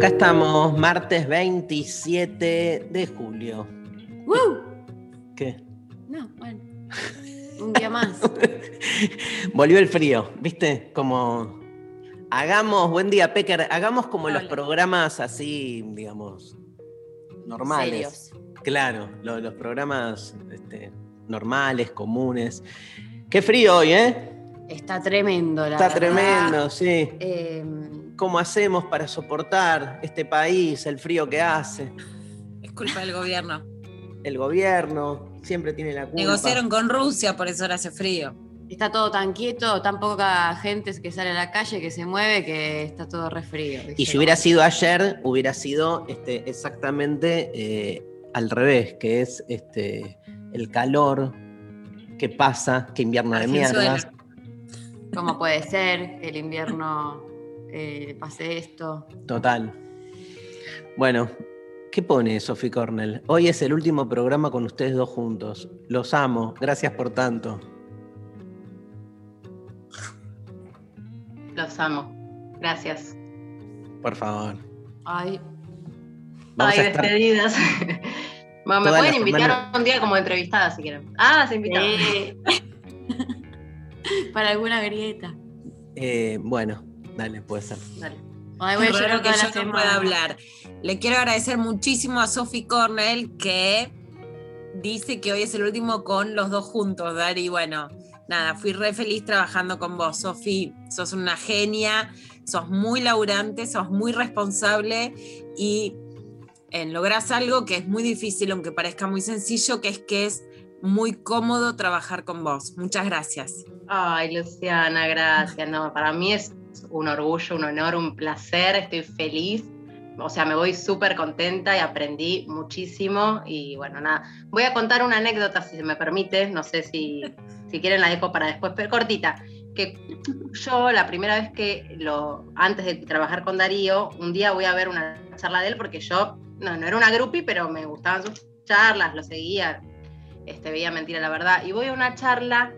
acá estamos, martes 27 de julio. ¡Woo! ¿Qué? No, bueno. Un día más. Volvió el frío, ¿viste? Como. Hagamos, buen día, Pecker, hagamos como los programas así, digamos, normales. Serios. Claro, lo- los programas este, normales, comunes. Qué frío hoy, ¿eh? Está tremendo, la Está verdad. tremendo, sí. Eh, ¿Cómo hacemos para soportar este país, el frío que hace? Es culpa del gobierno. El gobierno siempre tiene la culpa. Negociaron con Rusia, por eso ahora hace frío. está todo tan quieto, tan poca gente que sale a la calle, que se mueve, que está todo re frío. Y si hubiera sido ayer, hubiera sido este, exactamente eh, al revés, que es este, el calor que pasa, que invierno de mierda. ¿Cómo puede ser que el invierno eh, pase esto? Total. Bueno, ¿qué pone Sophie Cornell? Hoy es el último programa con ustedes dos juntos. Los amo, gracias por tanto. Los amo. Gracias. Por favor. Ay, Vamos Ay, a estar despedidas. Bueno, me pueden invitar semana. un día como entrevistada si quieren. Ah, se invitaron. eh. para alguna grieta. eh, bueno, dale, puede ser. Dale. Ay, voy a que yo no pueda hablar. Le quiero agradecer muchísimo a Sophie Cornell que dice que hoy es el último con los dos juntos, Dari. Bueno, nada, fui re feliz trabajando con vos, Sophie. Sos una genia, sos muy laburante, sos muy responsable y eh, lográs algo que es muy difícil, aunque parezca muy sencillo, que es que es muy cómodo trabajar con vos. Muchas gracias. Ay, Luciana, gracias. No, para mí es un orgullo, un honor, un placer. Estoy feliz. O sea, me voy súper contenta y aprendí muchísimo. Y bueno, nada. Voy a contar una anécdota, si se me permite. No sé si, si quieren la dejo para después, pero cortita. Que yo, la primera vez que lo, antes de trabajar con Darío, un día voy a ver una charla de él porque yo, no, no era una groupie, pero me gustaban sus charlas, lo seguía, este, veía mentira la verdad. Y voy a una charla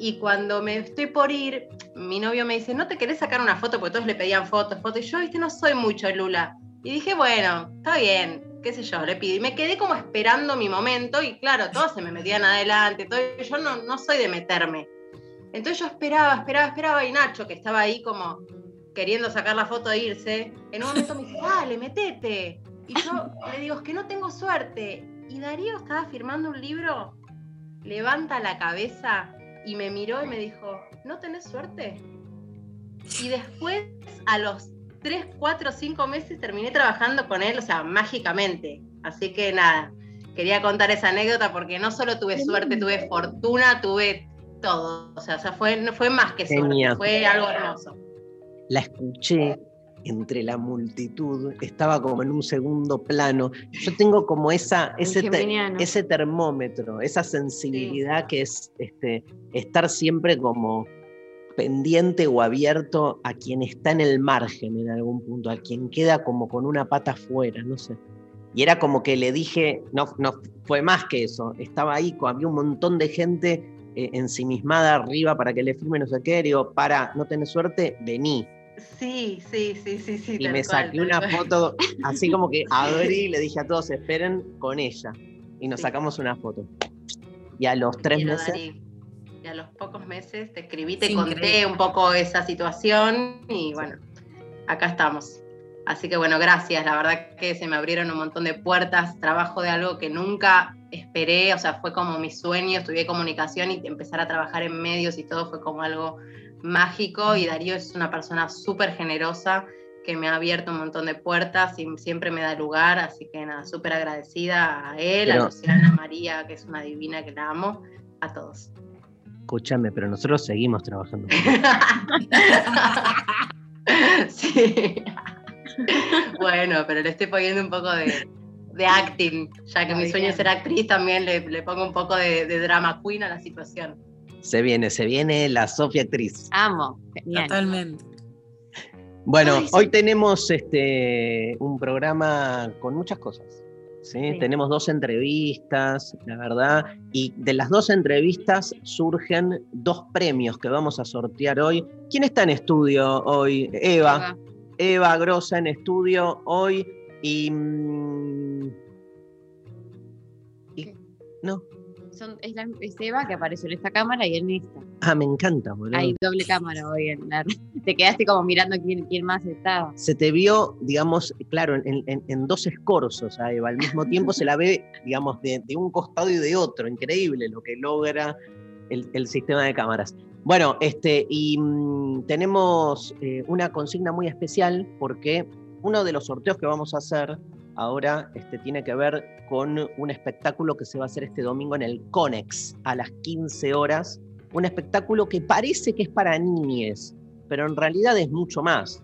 y cuando me estoy por ir, mi novio me dice, ¿no te querés sacar una foto? Porque todos le pedían fotos, fotos. Y yo, viste, no soy mucho Lula. Y dije, bueno, está bien, qué sé yo, le pido. Y me quedé como esperando mi momento y claro, todos se me metían adelante, todo, yo no, no soy de meterme. Entonces yo esperaba, esperaba, esperaba y Nacho, que estaba ahí como queriendo sacar la foto e irse, en un momento me dice, dale, metete. Y yo le digo, es que no tengo suerte. Y Darío estaba firmando un libro, levanta la cabeza y me miró y me dijo, ¿no tenés suerte? Y después, a los 3, 4, 5 meses, terminé trabajando con él, o sea, mágicamente. Así que nada, quería contar esa anécdota porque no solo tuve suerte, tuve fortuna, tuve todo. O sea, fue, no fue más que suerte, Genial. fue algo hermoso. La escuché entre la multitud, estaba como en un segundo plano. Yo tengo como esa, ese, te- ese termómetro, esa sensibilidad que es este, estar siempre como pendiente o abierto a quien está en el margen en algún punto, a quien queda como con una pata afuera, no sé. Y era como que le dije, no, no fue más que eso, estaba ahí, había un montón de gente eh, ensimismada arriba para que le firme no sé qué, digo, para, no tenés suerte, vení. Sí, sí, sí, sí, sí. Y me cual, saqué una cual. foto, así como que abrí y le dije a todos, esperen con ella. Y nos Sí. sacamos una foto. Y a los tres Quiero, meses, Darí. Y a los pocos meses te escribí, te conté increíble. un poco esa situación y bueno, acá estamos. Así que bueno, gracias. La verdad que se me abrieron un montón de puertas, trabajo de algo que nunca esperé, o sea, fue como mi sueño, estudié comunicación y empezar a trabajar en medios y todo fue como algo mágico y Darío es una persona súper generosa que me ha abierto un montón de puertas y siempre me da lugar, así que nada, súper agradecida a él, a Pero- Luciana María, que es una divina que la amo, a todos. Escúchame, pero nosotros seguimos trabajando. sí. bueno, pero le estoy poniendo un poco de, de acting, ya que mi sueño bien. es ser actriz, también le, le pongo un poco de, de drama queen a la situación. Se viene, se viene la Sofía actriz. Amo. Genial. Totalmente. Bueno, Ay, sí. hoy tenemos este, un programa con muchas cosas. ¿sí? Sí. Tenemos dos entrevistas, la verdad, y de las dos entrevistas surgen dos premios que vamos a sortear hoy. ¿Quién está en estudio hoy? Eva. Eva Grosa en estudio hoy y... mm, y- no. Son, es, la, es Eva que apareció en esta cámara y en esta. Ah, me encanta, boludo. Hay doble cámara hoy en la. Te quedaste como mirando quién, quién más estaba. se te vio, digamos, claro, en, en- en dos escorzos a Eva. Al mismo tiempo se la ve, digamos, de, de un costado y de otro. Increíble lo que logra el, el sistema de cámaras. Bueno, este, y mm, tenemos eh, una consigna muy especial porque uno de los sorteos que vamos a hacer ahora este, tiene que ver con un espectáculo que se va a hacer este domingo en el Conex a las 15 horas. Un espectáculo que parece que es para niñes, pero en realidad es mucho más.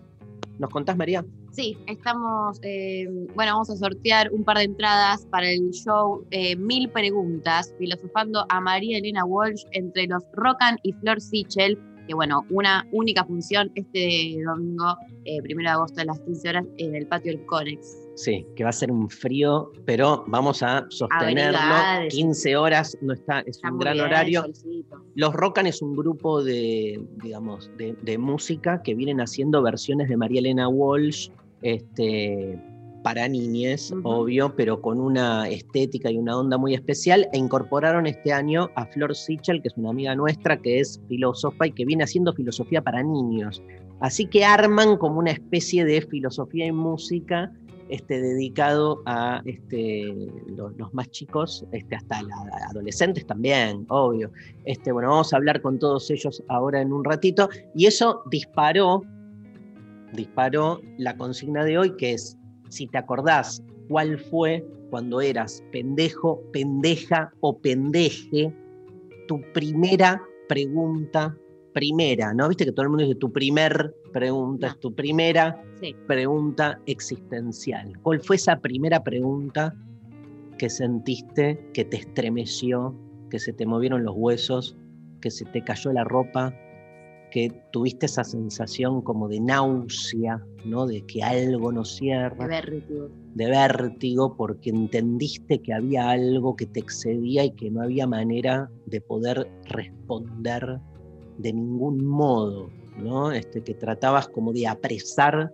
¿Nos contás, María? Sí, estamos. eh, bueno, vamos a sortear un par de entradas para el show eh, Mil Preguntas, filosofando a María Elena Walsh entre los Rocan y Flor Sichel. Que bueno, una única función este domingo, eh, primero de agosto a las 15 horas, en el patio del Conex. Sí, que va a ser un frío, pero vamos a sostenerlo. Abrigades. 15 horas, no está, es Está un gran bien, horario. Los Rocan es un grupo de, digamos, de, de música que vienen haciendo versiones de María Elena Walsh este, para niñes, Ujú. obvio, pero con una estética y una onda muy especial. E incorporaron este año a Flor Sichel, que es una amiga nuestra, que es filósofa y que viene haciendo filosofía para niños. Así que arman como una especie de filosofía y música este, dedicado a este, los, los más chicos, este, hasta la, adolescentes también, obvio. Este, bueno, vamos a hablar con todos ellos ahora en un ratito. Y eso disparó, disparó la consigna de hoy, que es, si te acordás cuál fue cuando eras pendejo, pendeja o pendeje, tu primera pregunta, primera, ¿no? Viste que todo el mundo dice tu primer pregunta, No. es tu primera Sí. pregunta existencial. ¿Cuál fue esa primera pregunta que sentiste, que te estremeció, que se te movieron los huesos, que se te cayó la ropa, que tuviste esa sensación como de náusea, ¿no? De que algo no De cierra, vértigo. de vértigo, porque entendiste que había algo que te excedía y que no había manera de poder responder de ningún modo, ¿no? Este, que tratabas como de apresar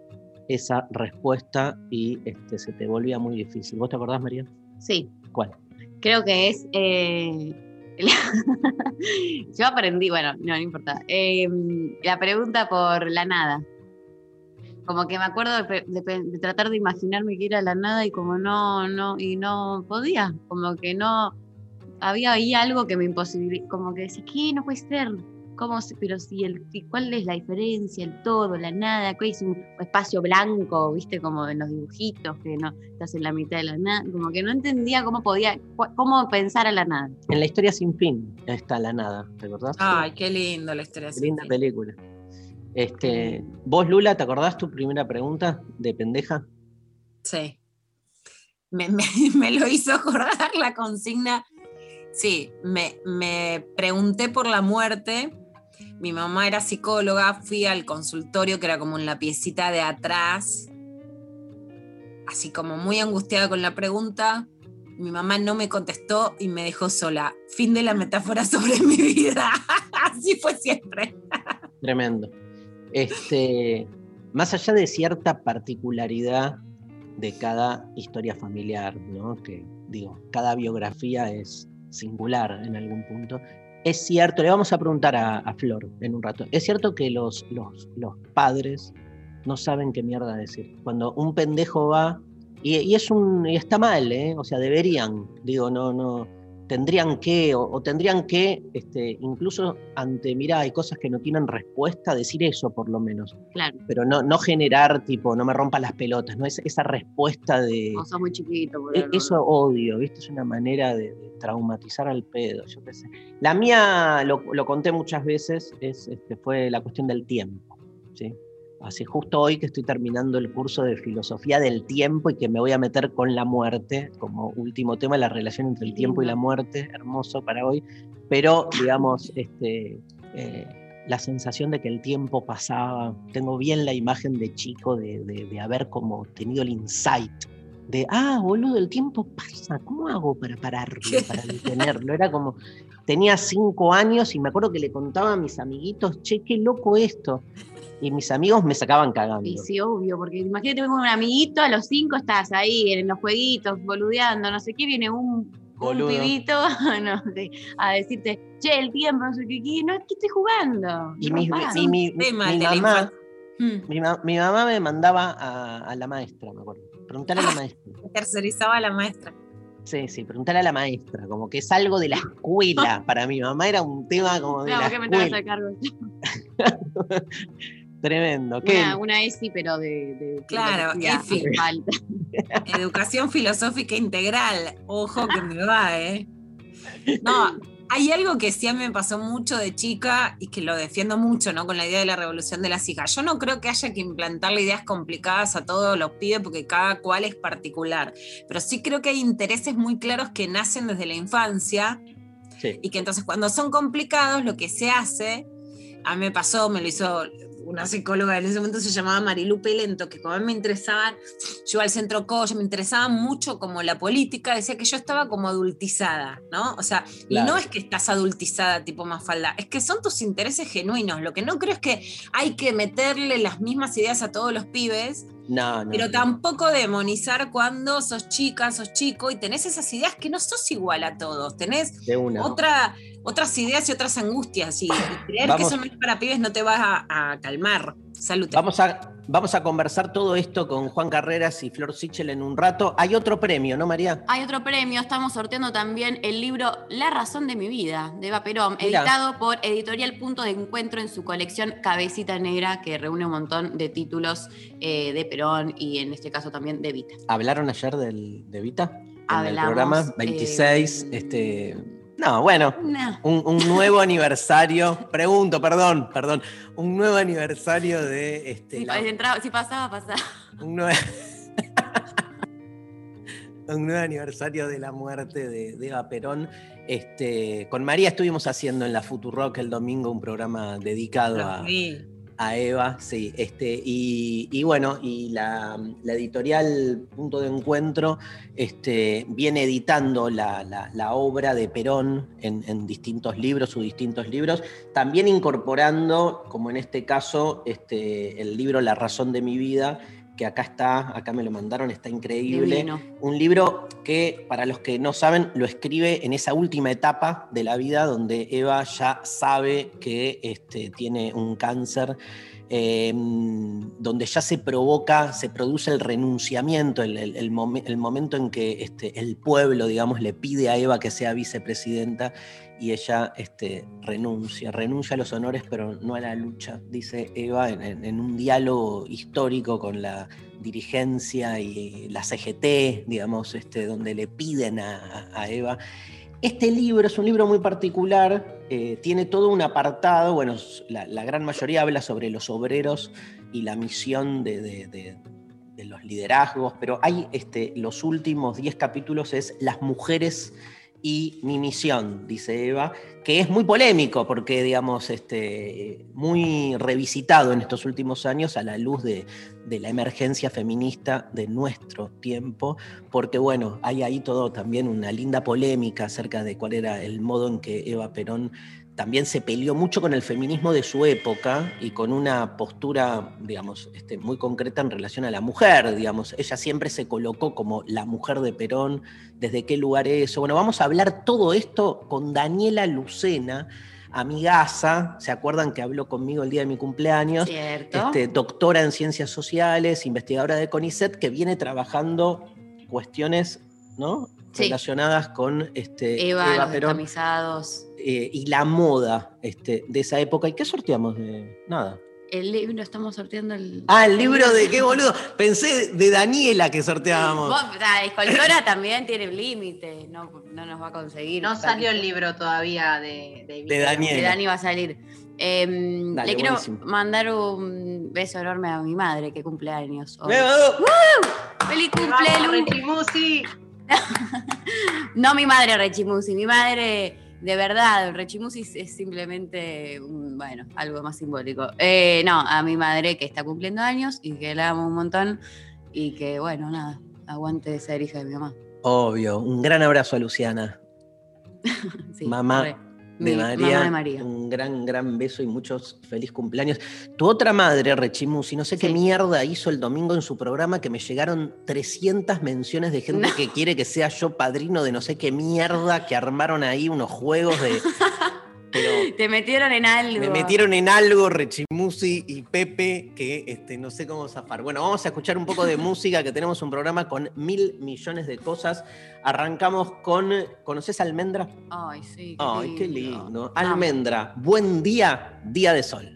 esa respuesta y este, se te volvía muy difícil. ¿Vos te acordás, María? Sí, ¿Cuál? creo que es. eh, Yo aprendí, bueno, no, no importa. Eh, la pregunta por la nada. Como que me acuerdo de, de tratar de imaginarme que era la nada y como no, no, y no podía. Como que no. Había ahí algo que me imposibilitaba. Como que decía, ¿qué? No puede ser. ¿Cómo se- pero si el, ¿cuál es la diferencia? El todo, la nada, ¿qué es un espacio blanco, viste, como en los dibujitos, que no estás en la mitad de la nada? Como que no entendía cómo podía, cómo pensar a la nada. En la historia sin fin está la nada, ¿te acordás? Ay, qué lindo la historia. Qué linda sin fin. película. Este, ¿Vos, Lula, te acordás tu primera pregunta de pendeja? Sí. Me, me- me lo hizo acordar la consigna. Sí, me, me pregunté por la muerte. Mi mamá era psicóloga, fui al consultorio que era como en la piecita de atrás, así como muy angustiada con la pregunta. Mi mamá no me contestó y me dejó sola. Fin de la metáfora sobre mi vida. Así fue siempre. Tremendo. Este, más allá de cierta particularidad de cada historia familiar, ¿no? Que digo, cada biografía es singular en algún punto. Es cierto, le vamos a preguntar a, Flor en un rato. Es cierto que los, los, los padres no saben qué mierda decir. Cuando un pendejo va Y, y es un, y está mal, ¿eh? O sea, deberían, digo, no, no, tendrían que, o, o tendrían que, este, incluso ante, mira, hay cosas que no tienen respuesta, decir eso por lo menos, Claro. pero no, no generar, tipo, no me rompa las pelotas, ¿no? Es, esa respuesta de... O sos muy chiquito. E- boludo. Eso odio, ¿viste? Es una manera de, de traumatizar al pedo, yo qué sé. La mía, lo, lo conté muchas veces, es, este, fue la cuestión del tiempo, ¿sí? Así justo hoy que estoy terminando el curso de filosofía del tiempo y que me voy a meter con la muerte como último tema, la relación entre el tiempo y la muerte, hermoso para hoy, pero digamos, este, eh, la sensación de que el tiempo pasaba, tengo bien la imagen de chico de, de- de haber como tenido el insight de, ah, boludo, el tiempo pasa, ¿cómo hago para pararlo, para detenerlo? Era como, tenía cinco años y me acuerdo que le contaba a mis amiguitos, che, qué loco esto. Y mis amigos me sacaban cagando. Y sí, obvio, porque imagínate tengo un amiguito, a los cinco estás ahí en los jueguitos, boludeando, no sé qué, viene un, un Boludo. pibito no a decirte, che, el tiempo, no sé qué, qué, no, ¿qué estoy jugando? Y mi, mi- mi- Tema mi la mamá. Mm, mi, ma- mi mamá me mandaba a, a la maestra, me acuerdo. Preguntarle a la maestra. tercerizaba a la maestra. Sí, sí, preguntarle a la maestra, como que es algo de la escuela. Para mi mamá era un tema como de No, la ¿por qué me que escuela. hacer cargo? Tremendo. ¿Qué? Una, una ESI, pero de. de Claro, EFI. Educación filosófica integral. Ojo que me va, ¿eh? No, hay algo que sí a mí me pasó mucho de chica y que lo defiendo mucho, ¿no? Con la idea de la revolución de las hijas. Yo no creo que haya que implantarle ideas complicadas a todos los pibes porque cada cual es particular. Pero sí creo que hay intereses muy claros que nacen desde la infancia Sí. y que entonces cuando son complicados lo que se hace, a mí me pasó, me lo hizo una psicóloga en ese momento se llamaba Marilu Pelento, que como a mí me interesaban, yo iba al centro Coyo, me interesaba mucho como la política, decía que yo estaba como adultizada, ¿no? O sea, y no es que estás adultizada tipo Mafalda, es que son tus intereses genuinos, lo que no creo es que hay que meterle las mismas ideas a todos los pibes, No, no. pero tampoco demonizar cuando sos chica, sos chico y tenés esas ideas que no sos igual a todos, tenés De una. otra, otras ideas y otras angustias. Y, y creer Vamos. que eso no es para pibes no te vas a, a calmar. Salud. Vamos a, vamos a conversar todo esto con Juan Carreras y Flor Sichel en un rato. Hay otro premio, ¿no, María? Hay otro premio, estamos sorteando también el libro La razón de mi vida, de Eva Perón, Mirá. editado por Editorial Punto de Encuentro en su colección Cabecita Negra, que reúne un montón de títulos eh, de Perón y en este caso también de Vita. ¿Hablaron ayer del, de Vita? En el programa 26. eh, este. No, bueno. Un, un nuevo aniversario. Pregunto, perdón, perdón. Un nuevo aniversario de. Este, Si, la- entraba- si pasaba, pasaba. un, nuevo, un nuevo aniversario de la muerte de, de Eva Perón. Este, con María estuvimos haciendo en la Futurock el domingo un programa dedicado a. a Eva, sí. Este, y, y bueno, y la, editorial Punto de Encuentro este, viene editando la, la- la obra de Perón en, en distintos libros, sus distintos libros, también incorporando, como en este caso, este, el libro La razón de mi vida, que acá está, acá me lo mandaron, está increíble. Divino. Un libro que, para los que no saben, lo escribe en esa última etapa de la vida donde Eva ya sabe que este, tiene un cáncer, eh, donde ya se provoca, se produce el renunciamiento, el, el- el momen- el momento en que este, el pueblo, digamos, le pide a Eva que sea vicepresidenta y ella este, renuncia, renuncia a los honores, pero no a la lucha, dice Eva en, un diálogo histórico con la dirigencia y la CGT, digamos, este, donde le piden a, Eva. Este libro es un libro muy particular, eh, tiene todo un apartado, bueno, la, gran mayoría habla sobre los obreros y la misión de los liderazgos, pero hay este, los últimos 10 capítulos es las mujeres y mi misión, dice Eva, que es muy polémico porque, digamos, este, muy revisitado en estos últimos años a la luz de, de la emergencia feminista de nuestro tiempo, porque, bueno, hay ahí todo también una linda polémica acerca de cuál era el modo en que Eva Perón también se peleó mucho con el feminismo de su época y con una postura, digamos, este, muy concreta en relación a la mujer, digamos. Ella siempre se colocó como la mujer de Perón, desde qué lugar eso. Bueno, vamos a hablar todo esto con Daniela Lucena, amigaza, ¿se acuerdan que habló conmigo el día de mi cumpleaños? ¿Cierto? Este, doctora en ciencias sociales, investigadora de CONICET, que viene trabajando cuestiones, ¿no? Sí. Relacionadas con este, Eva, los Perón. Eh, y la moda este, de esa época. ¿Y qué sorteamos de nada? El libro, estamos sorteando el. Ah, el libro de qué boludo. Pensé de Daniela que sorteábamos. Vos, la escultora también tiene un límite, no, no nos va a conseguir. No salió el libro todavía de, de, De Daniel. De Dani va a salir. Em, Dale, le quiero buenísimo. mandar un beso enorme a mi madre que cumple años. hoy. ¡Feliz Vamos, cumple, Lu! Rechimusi. No mi madre Rechimusi, mi madre de verdad, Rechimusi es- es simplemente, bueno, algo más simbólico. Eh, no, a mi madre que está cumpliendo años y que la amo un montón y que, bueno, nada, aguante ser hija de mi mamá. Obvio. Un gran abrazo a Luciana. Sí, Mamá re. De María. Mamá de María. Un gran, gran beso y muchos feliz cumpleaños. Tu otra madre, Rechimusi, no sé qué mierda hizo el domingo en su programa que me llegaron 300 menciones de gente No. que quiere que sea yo padrino de no sé qué mierda, que armaron ahí unos juegos de... Pero Te metieron en algo. me metieron en algo Rechimusi y Pepe que este, no sé cómo zafar. Bueno, vamos a escuchar un poco de música, que tenemos un programa con mil millones de cosas. Arrancamos con... ¿Conoces Almendra? Ay, sí. Ay, qué lindo. Almendra, buen día, día de sol.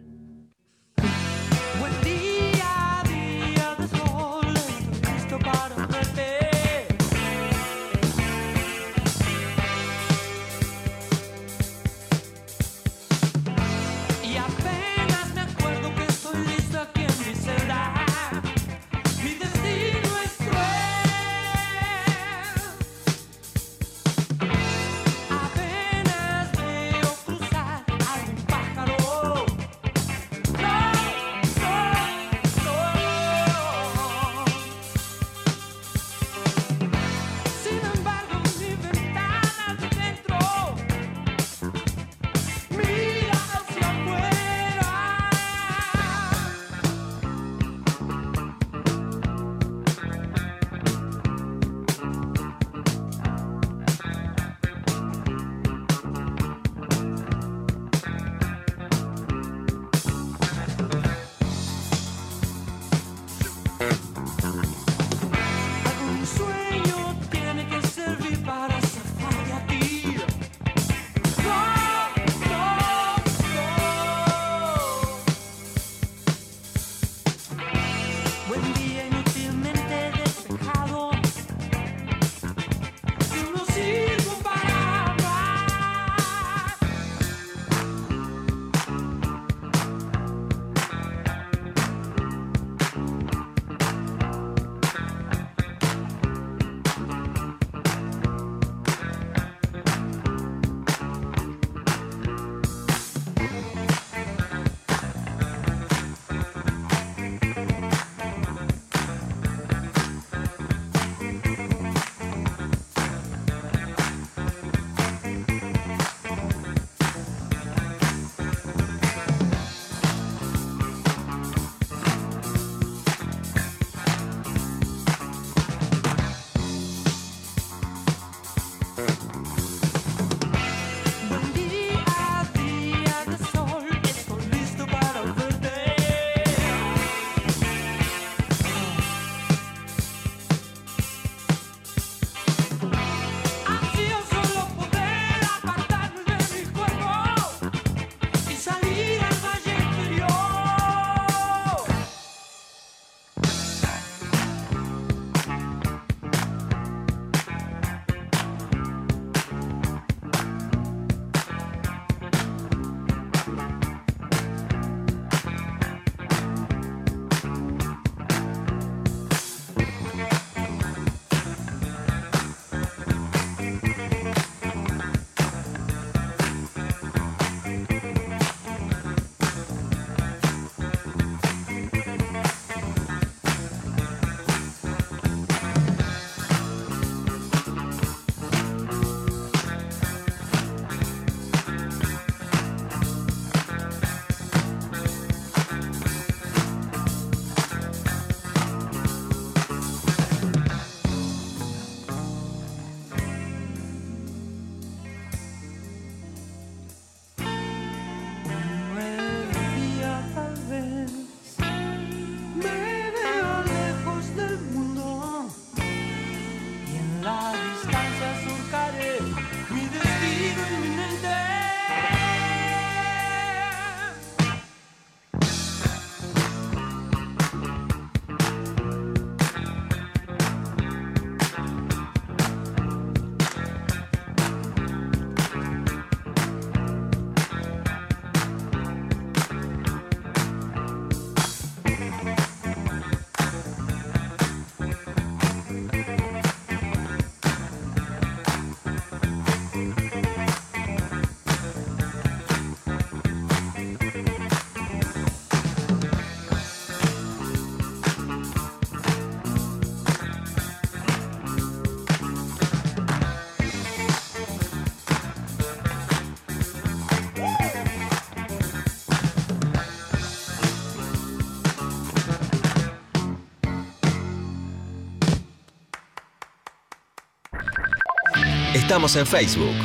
Estamos en Facebook.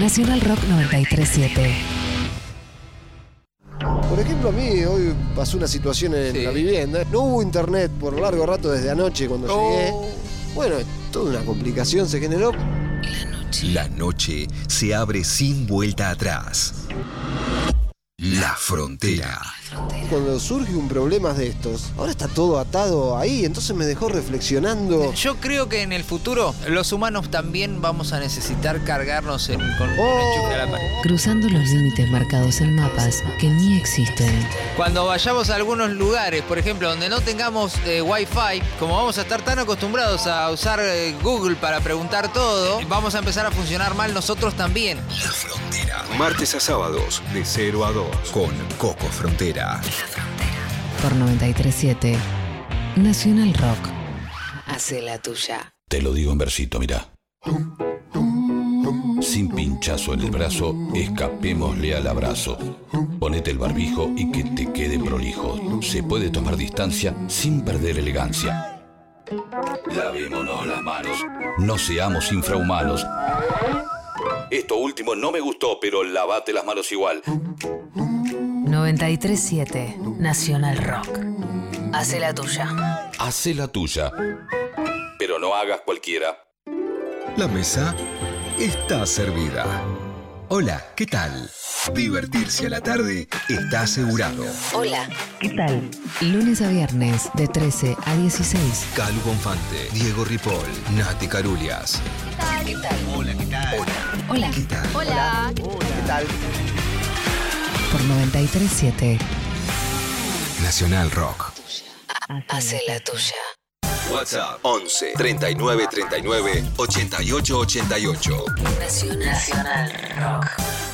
Nacional Rock 937. Por ejemplo, a mí hoy pasó una situación en Sí. la vivienda. No hubo internet por largo rato desde anoche cuando llegué. Bueno, toda una complicación se generó. La noche se abre sin vuelta atrás. La frontera. Cuando surge un problema de estos, ahora está todo atado ahí, entonces me dejó reflexionando. Yo creo que en el futuro los humanos también vamos a necesitar cargarnos en- con un Oh. enchufe a la pared. Cruzando los límites marcados en mapas que ni existen. Cuando vayamos a algunos lugares, por ejemplo, donde no tengamos eh, Wi-Fi, como vamos a estar tan acostumbrados a usar eh, Google para preguntar todo, vamos a empezar a funcionar mal nosotros también. La frontera. Martes a sábados, de 0 a 2. Con Coco Frontera. Por 937. Nacional Rock. Hace la tuya. Te lo digo en versito, mirá. Sin pinchazo en el brazo, escapémosle al abrazo. Ponete el barbijo y que te quede prolijo. Se puede tomar distancia sin perder elegancia. Lavémonos las manos. No seamos infrahumanos. Esto último no me gustó, pero lavate las manos igual. 937. Nacional Rock. Hace la tuya. Hacé la tuya. Pero no hagas cualquiera. La mesa está servida. Hola, ¿qué tal? Divertirse a la tarde está asegurado. Hola. ¿Qué tal? Lunes a viernes de 13 a 16. Calu Bonfante, Diego Ripoll, Nati Carulias. ¿Qué tal? Hola, ¿qué tal? Hola. Hola. ¿Qué tal? Hola. ¿Qué tal? Por 937. Nacional Rock. Hace la tuya. WhatsApp 11 39 39 88 88. Nacional, Nacional Rock.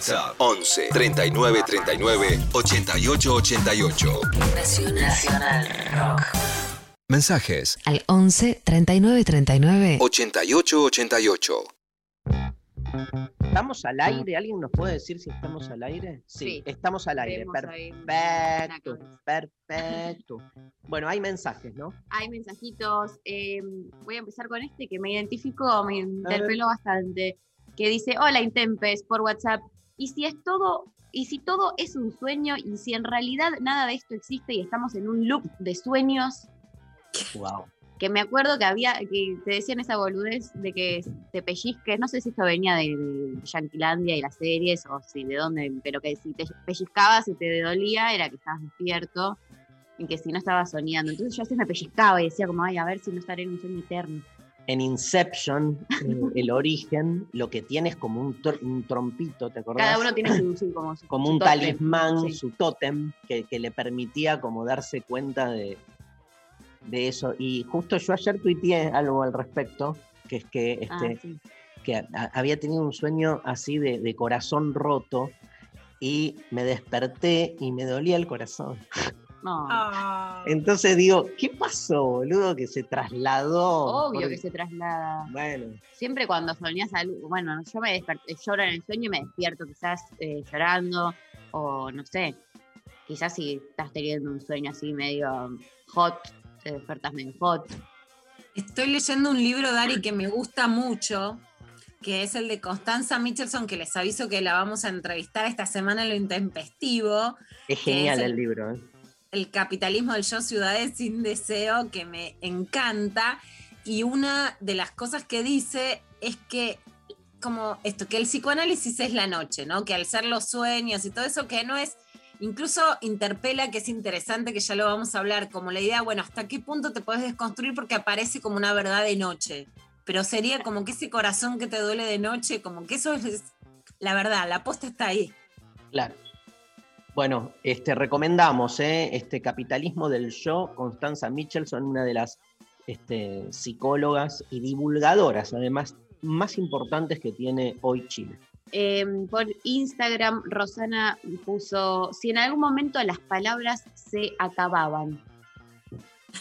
WhatsApp 11 39 39 88 88. Nacional Rock. Mensajes Al 11 39 39 88 88. ¿Estamos al aire? ¿Alguien nos puede decir si estamos al aire? Sí, Sí. estamos al aire. Perfecto, perfecto. Bueno, hay mensajes, ¿no? Hay mensajitos. eh, voy a empezar con este que me identificó, me interpeló bastante. Que dice: Hola, Intempes, por WhatsApp. ¿Y si es todo, y si todo es un sueño, y si en realidad nada de esto existe y estamos en un loop de sueños? Wow. Que me acuerdo que había, que te decían esa boludez de que te pellizques, no sé si esto venía de, de Yanquilandia y las series, o si de dónde, pero que si te pellizcabas y te dolía, era que estabas despierto, y que si no estabas soñando. Entonces yo a veces me pellizcaba y decía como, ay, a ver si no estaré en un sueño eterno. En Inception, eh, el origen, lo que tiene es como un, tr- un trompito, ¿te acordás? Cada uno tiene su, su- como, su- como su un tótem, talismán, sí. su tótem, que, que le permitía como darse cuenta de, de eso. Y justo yo ayer tuiteé algo al respecto, que es que, Ah, este, sí. que a- había tenido un sueño así de, de corazón roto y me desperté y me dolía el corazón. No, Ah. Entonces digo, ¿qué pasó, boludo? Que se trasladó. obvio Porque- que se traslada. Bueno, Siempre cuando soñás algo, bueno, yo me desperté, lloro en el sueño y me despierto quizás eh, llorando, o no sé, quizás si estás teniendo un sueño así medio hot, te despertas medio hot. Estoy leyendo un libro, Dari, que me gusta mucho, que es el de Constanza Michelson, que les aviso que la vamos a entrevistar esta semana en lo intempestivo. es genial es el- el libro. ¿eh? El capitalismo del yo ciudades sin deseo que me encanta y una de las cosas que dice es que como esto que el psicoanálisis es la noche, ¿no? Que al ser los sueños y todo eso que no es incluso interpela que es interesante que ya lo vamos a hablar como la idea, bueno, hasta qué punto te puedes desconstruir porque aparece como una verdad de noche, pero sería como que ese corazón que te duele de noche, como que eso es la verdad, la posta está ahí. Claro. Bueno, este, recomendamos ¿eh? este Capitalismo del Yo, Constanza Michelson, una de las este, psicólogas y divulgadoras, además, más importantes que tiene hoy Chile. Eh, por Instagram, Rosana puso, si en algún momento las palabras se acababan.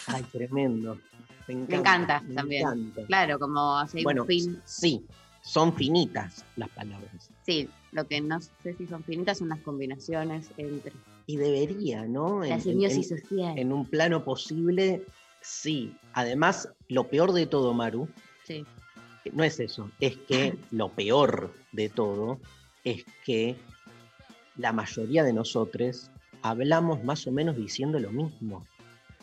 Ay, tremendo. Me encanta, Me encanta me también. encanta. Claro, como así Bueno, un fin. sí, son finitas las palabras. Sí, lo que no sé si son finitas son las combinaciones entre Y debería, ¿no? La simbiosis en- social. en un plano posible, sí. Además, lo peor de todo, Maru, Sí. no es eso, es que lo peor de todo es que la mayoría de nosotros hablamos más o menos diciendo lo mismo.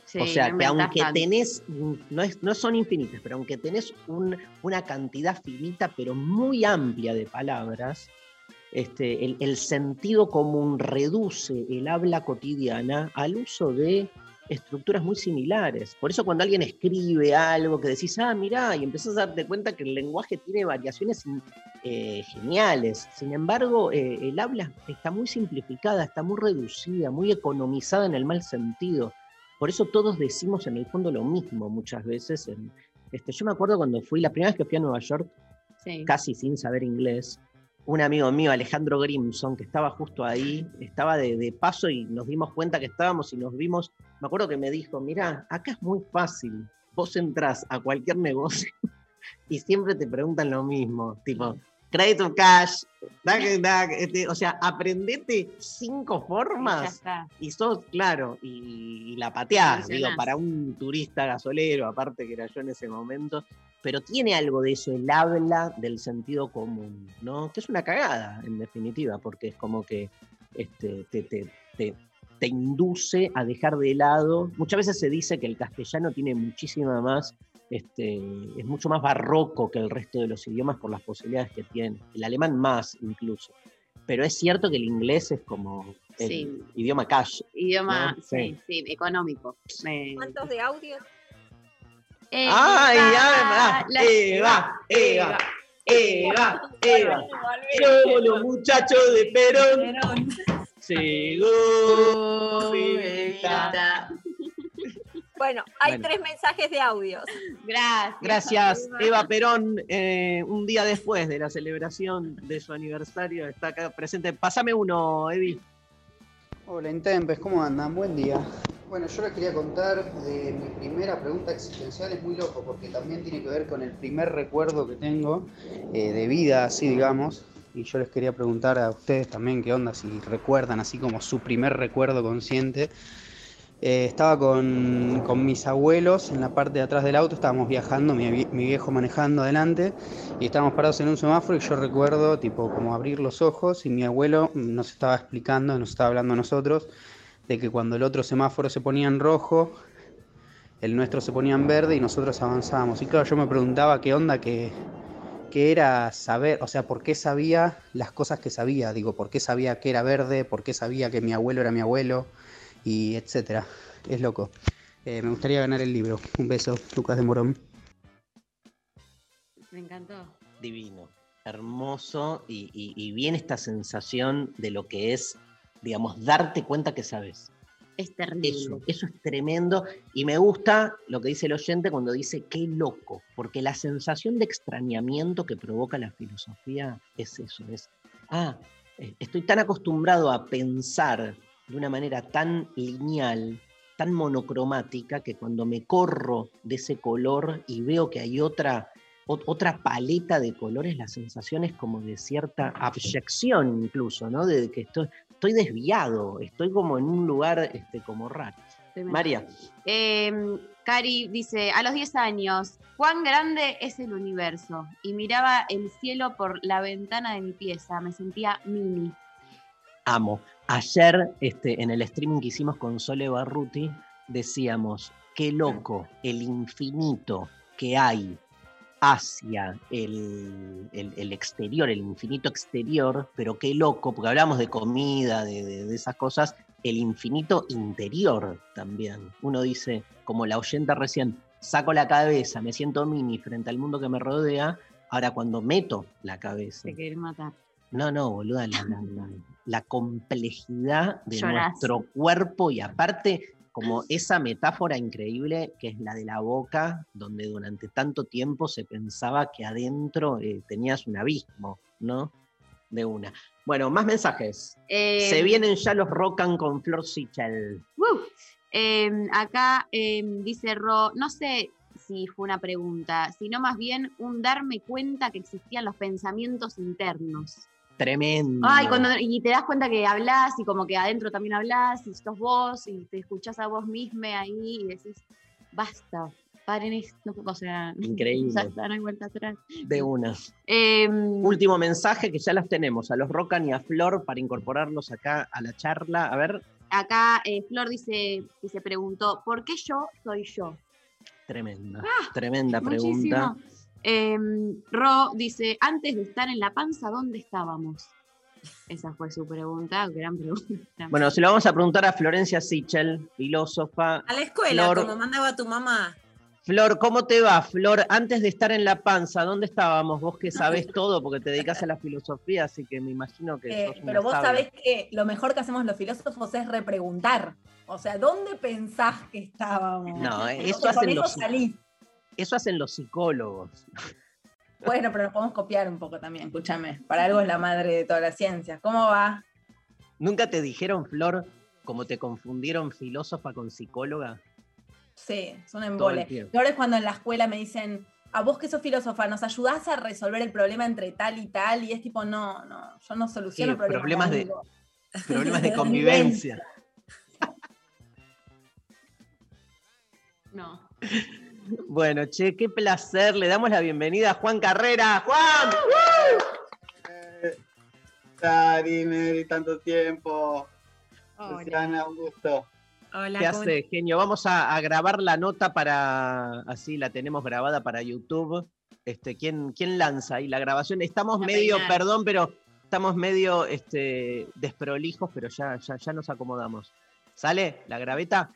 Sí, o sea, no que aunque tenés, no, es, no son infinitas, pero aunque tenés un- una cantidad finita, pero muy amplia de palabras, este, el, el sentido común reduce el habla cotidiana al uso de estructuras muy similares. Por eso cuando alguien escribe algo que decís, ah, mirá, y empezás a darte cuenta que el lenguaje tiene variaciones eh, geniales. Sin embargo, eh, el habla está muy simplificada, está muy reducida, muy economizada en el mal sentido. Por eso todos decimos en el fondo lo mismo muchas veces. en- este, yo me acuerdo cuando fui, la primera vez que fui a Nueva York, Sí. casi sin saber inglés, un amigo mío, Alejandro Grimson, que estaba justo ahí, estaba de, de paso y nos dimos cuenta que estábamos y nos vimos. Me acuerdo que me dijo, mira, acá es muy fácil. Vos entrás a cualquier negocio y siempre te preguntan lo mismo, tipo, crédito cash, da que- da que- este, o sea, aprendete cinco formas y sos, claro, y, y la pateás, digo, para un turista gasolero, aparte que era yo en ese momento, pero tiene algo de eso, el habla del sentido común, ¿no? Que es una cagada, en definitiva, porque es como que este, te, te- te- te induce a dejar de lado. Muchas veces se dice que el castellano tiene muchísima más, este, es mucho más barroco que el resto de los idiomas por las posibilidades que tiene. El alemán más, incluso. Pero es cierto que el inglés es como el Sí. idioma cash. Idioma, ¿no? sí, sí, económico. Me- ¿Cuántos de audio? Eh, ¡Ay, va, ya! la- Eva, Eva, Eva, Eva. Somos los muchachos de Perón. Llegó Evita. Bueno, hay Bueno. tres mensajes de audios. Gracias. Gracias, Eva. Eva Perón. eh, un día después de la celebración de su aniversario, está acá presente. Pásame uno, Evi. Hola Intempes, ¿cómo andan? Buen día. Bueno, yo les quería contar de mi primera pregunta existencial, es muy loco porque también tiene que ver con el primer recuerdo que tengo eh, de vida, así digamos. Y yo les quería preguntar a ustedes también qué onda, si recuerdan así como su primer recuerdo consciente. Eh, estaba con, con mis abuelos en la parte de atrás del auto, estábamos viajando, mi, mi viejo manejando adelante, y estábamos parados en un semáforo y yo recuerdo tipo como abrir los ojos y mi abuelo nos estaba explicando, nos estaba hablando a nosotros, de que cuando el otro semáforo se ponía en rojo, el nuestro se ponía en verde y nosotros avanzábamos. Y claro, yo me preguntaba qué onda que, que era saber, o sea, por qué sabía las cosas que sabía, digo, por qué sabía que era verde, por qué sabía que mi abuelo era mi abuelo, y etcétera. Es loco. Eh, me gustaría ganar el libro. Un beso, Lucas de Morón. Me encantó. Divino, hermoso y, y, y bien esta sensación de lo que es, digamos, darte cuenta que sabes. Es terrible. Eso, eso es tremendo y me gusta lo que dice el oyente cuando dice qué loco, porque la sensación de extrañamiento que provoca la filosofía es eso, es, ah, eh, estoy tan acostumbrado a pensar de una manera tan lineal, tan monocromática, que cuando me corro de ese color y veo que hay otra, ot- otra paleta de colores, la sensación es como de cierta abyección incluso, ¿no? De que estoy, estoy desviado, estoy como en un lugar este, como raro. Tremendo. María, Eh, Cari dice, a los 10 años, ¿cuán grande es el universo? Y miraba el cielo por la ventana de mi pieza, me sentía mini. amo. Ayer este, en el streaming que hicimos con Sole Barruti, decíamos, qué loco el infinito que hay hacia el, el- el exterior, el infinito exterior, pero qué loco, porque hablamos de comida, de, de- de esas cosas, el infinito interior también. Uno dice, como la oyenta recién, saco la cabeza, me siento mini frente al mundo que me rodea, ahora cuando meto la cabeza. Te querés matar. No, no, boluda, la, la- la- la complejidad de Llorás. nuestro cuerpo y aparte como esa metáfora increíble que es la de la boca, donde durante tanto tiempo se pensaba que adentro eh, tenías un abismo, ¿no? De una. Bueno, más mensajes. Eh, Se vienen ya los rocan con Flor Sichel. Eh, acá eh, dice Ro, no sé si fue una pregunta, sino más bien un darme cuenta que existían los pensamientos internos. Tremendo. Ay, cuando, y te das cuenta que hablas y como que adentro también hablas y sos vos y te escuchás a vos misma ahí y decís, basta, paren esto, o sea, Increíble. ya no hay vuelta atrás. De una. Eh, Último mensaje que ya los tenemos, a los Rocan y a Flor para incorporarlos acá a la charla. A ver, acá eh, Flor dice, que se preguntó, ¿por qué yo soy yo? tremenda, tremenda Muchísimo. Eh, Ro dice, antes de estar en la panza, ¿dónde estábamos? Esa fue su pregunta, gran pregunta. Bueno, se lo vamos a preguntar a Florencia Sichel, filósofa. A la escuela, Flor, como mandaba tu mamá. Flor, ¿cómo te va, Flor? Antes de estar en la panza, ¿dónde estábamos? Vos que sabés todo, porque te dedicas a la filosofía, así que me imagino que Eh, sos pero vos sabia. sabés que lo mejor que hacemos los filósofos es repreguntar. O sea, ¿dónde pensás que estábamos? No, Entonces, eso hacen los- salís. Eso hacen los psicólogos. Bueno, pero nos podemos copiar un poco también, escúchame. Para algo es la madre de todas las ciencias. ¿Cómo va? ¿Nunca te dijeron, Flor, como te confundieron filósofa con psicóloga? Sí, es un embole. Peor es cuando en la escuela me dicen, a vos que sos filósofa, ¿nos ayudás a resolver el problema entre tal y tal? Y es tipo, no, no, yo no soluciono Sí, problemas. problemas de-. Problemas de convivencia. No. Bueno, che, qué placer. Le damos la bienvenida a Juan Carrera. ¡Juan! Cari, Mary, tanto tiempo. Hola. Luciana, un gusto. Hola, ¿Qué ¿cómo- hace, genio? Vamos a, a grabar la nota para. Así la tenemos grabada para YouTube. Este, ¿quién, quién lanza ahí la grabación? Estamos A medio, peinar. perdón, pero estamos medio este, desprolijos, pero ya, ya, ya nos acomodamos. ¿Sale la graveta?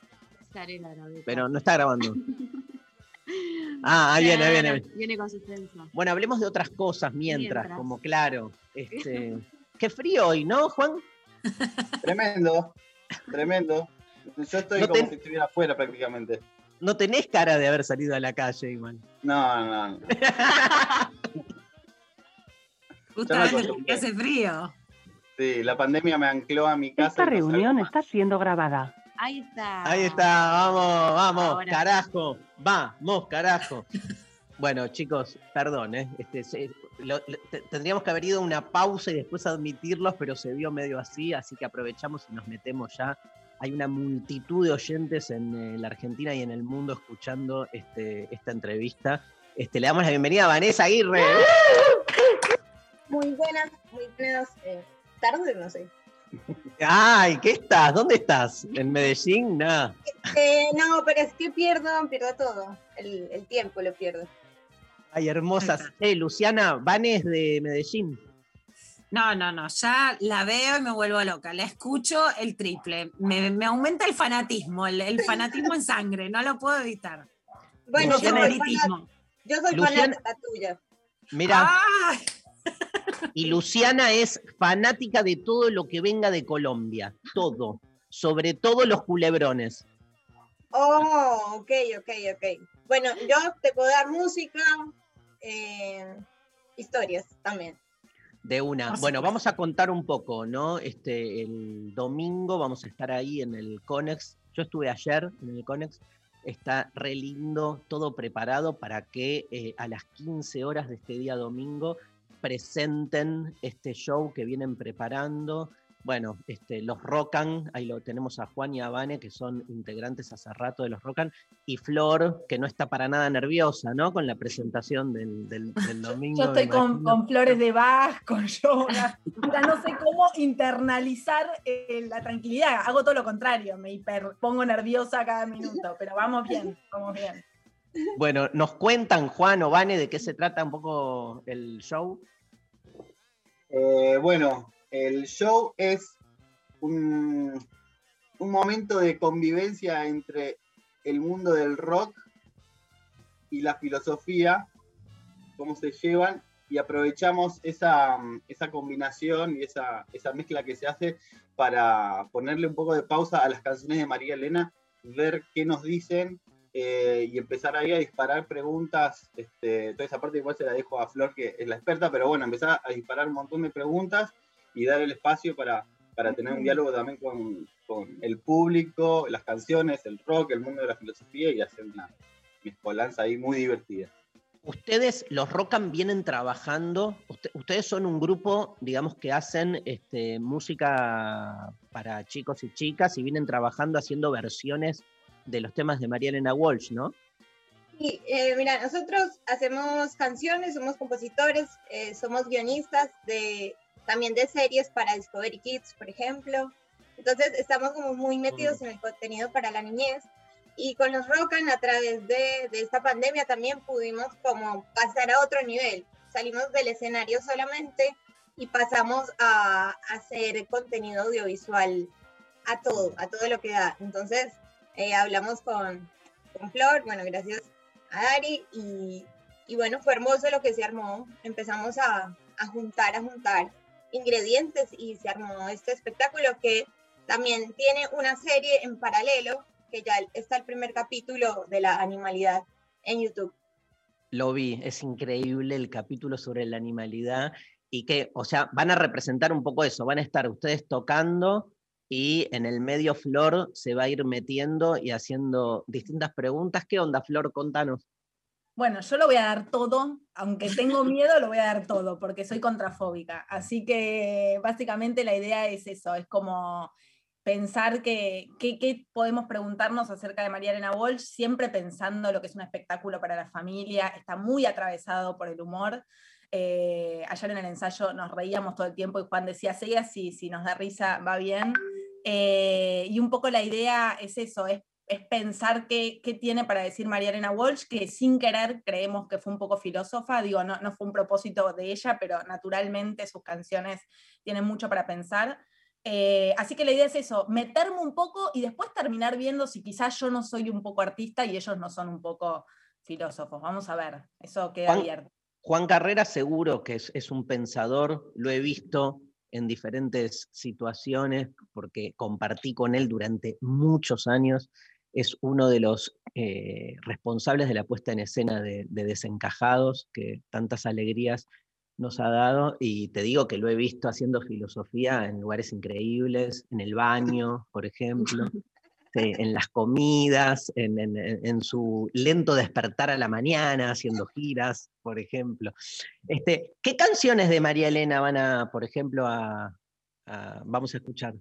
Sale la graveta. Pero no está grabando. Ah, ahí viene, ahí viene. ahí viene. Viene con suspenso. Bueno, hablemos de otras cosas mientras, Mientras. como claro. Este, qué frío hoy, ¿no, Juan? Tremendo, tremendo. Yo estoy No como si estuviera afuera prácticamente. no tenés cara de haber salido a la calle, igual. No, no, no. Justamente porque hace frío. Sí, la pandemia me ancló a mi casa. Esta no reunión está siendo grabada. Ahí está. Ahí está, vamos, vamos, Ahora. carajo, vamos, carajo. Bueno, chicos, perdón, ¿eh? Este, se- lo- lo- te- tendríamos que haber ido a una pausa y después admitirlos, pero se dio medio así, así que aprovechamos y nos metemos ya. Hay una multitud de oyentes en eh, la Argentina y en el mundo escuchando este, esta entrevista. Este, le damos la bienvenida a Vanessa Aguirre. Muy buenas, muy buenas eh, tardes, no sé. Ay, ¿qué estás? ¿Dónde estás? ¿En Medellín? Nada. Eh, no, pero es que pierdo, pierdo todo. El, el tiempo lo pierdo. Ay, hermosas. Eh, Luciana, Vanes de Medellín. No, no, no, ya la veo y me vuelvo loca. La escucho el triple. Me, me aumenta el fanatismo, el, el fanatismo en sangre, no lo puedo evitar. Bueno, yo Luciana, yo soy fanática tuya. Mira, ¡Ay! Y Luciana es fanática de todo lo que venga de Colombia. Todo. Sobre todo los culebrones. Oh, ok, ok, ok. Bueno, yo te puedo dar música, eh, historias también. De una. Bueno, vamos a contar un poco, ¿no? Este, el domingo vamos a estar ahí en el Conex. Yo estuve ayer en el Conex. Está re lindo, todo preparado para que eh, a las 15 horas de este día domingo presenten este show que vienen preparando. Bueno, este, los Rocan, ahí lo tenemos a Juan y a Vane, que son integrantes hace rato de los Rocan, y Flor, que no está para nada nerviosa, ¿no? Con la presentación del, del- del domingo. Yo estoy con, con flores de Bach, con yoga. No sé cómo internalizar eh, la tranquilidad. Hago todo lo contrario, me hiper, pongo nerviosa cada minuto, pero vamos bien, vamos bien. Bueno, nos cuentan, Juan o Vane, de qué se trata un poco el show. Eh, bueno, el show es un, un momento de convivencia entre el mundo del rock y la filosofía, cómo se llevan, y aprovechamos esa, esa combinación y esa, esa mezcla que se hace para ponerle un poco de pausa a las canciones de María Elena, ver qué nos dicen eh, y empezar ahí a disparar preguntas. Este, toda esa parte igual se la dejo a Flor, que es la experta, pero bueno, empezar a disparar un montón de preguntas y dar el espacio para, para tener un diálogo también con, con el público, las canciones, el rock, el mundo de la filosofía y hacer una mezcolanza ahí muy divertida. Ustedes, los Rocan, vienen trabajando, usted- ustedes son un grupo, digamos, que hacen este, música para chicos y chicas y vienen trabajando haciendo versiones de los temas de María Elena Walsh, ¿no? Y eh, mira, nosotros hacemos canciones, somos compositores, eh, somos guionistas de, también de series para Discovery Kids, por ejemplo. Entonces estamos como muy metidos en el contenido para la niñez. Y con los Rocan, a través de, de esta pandemia, también pudimos como pasar a otro nivel. Salimos del escenario solamente y pasamos a, a hacer contenido audiovisual a todo, a todo lo que da. Entonces, eh, hablamos con, con Flor, bueno, gracias a Dari, y, y bueno, fue hermoso lo que se armó. Empezamos a, a juntar, a juntar ingredientes y se armó este espectáculo que también tiene una serie en paralelo, que ya está el primer capítulo de la animalidad en YouTube. Lo vi, es increíble el capítulo sobre la animalidad y que, o sea, van a representar un poco eso, van a estar ustedes tocando y en el medio Flor se va a ir metiendo y haciendo distintas preguntas. ¿Qué onda, Flor? Contanos. Bueno, yo lo voy a dar todo, aunque tengo miedo, lo voy a dar todo, porque soy contrafóbica. Así que básicamente la idea es eso, es como pensar que, que- qué podemos preguntarnos acerca de María Elena Walsh, siempre pensando lo que es un espectáculo para la familia, está muy atravesado por el humor. Eh, ayer en el ensayo nos reíamos todo el tiempo y Juan decía, sí, así, si nos da risa, va bien. Eh, y un poco la idea es eso, es, es pensar qué, qué tiene para decir María Elena Walsh, que sin querer creemos que fue un poco filósofa, digo, no, no fue un propósito de ella, pero naturalmente sus canciones tienen mucho para pensar. Eh, así que la idea es eso, meterme un poco y después terminar viendo si quizás yo no soy un poco artista y ellos no son un poco filósofos. Vamos a ver, eso queda Juan- abierto. Juan Carrera seguro que es, es un pensador, lo he visto en diferentes situaciones porque compartí con él durante muchos años es uno de los eh, responsables de la puesta en escena de, de Desencajados, que tantas alegrías nos ha dado, y te digo que lo he visto haciendo filosofía en lugares increíbles, en el baño, por ejemplo, sí, en las comidas, en, en- en su lento despertar a la mañana, haciendo giras, por ejemplo. Este, ¿Qué canciones de María Elena van a, por ejemplo, a, a- vamos a escuchar?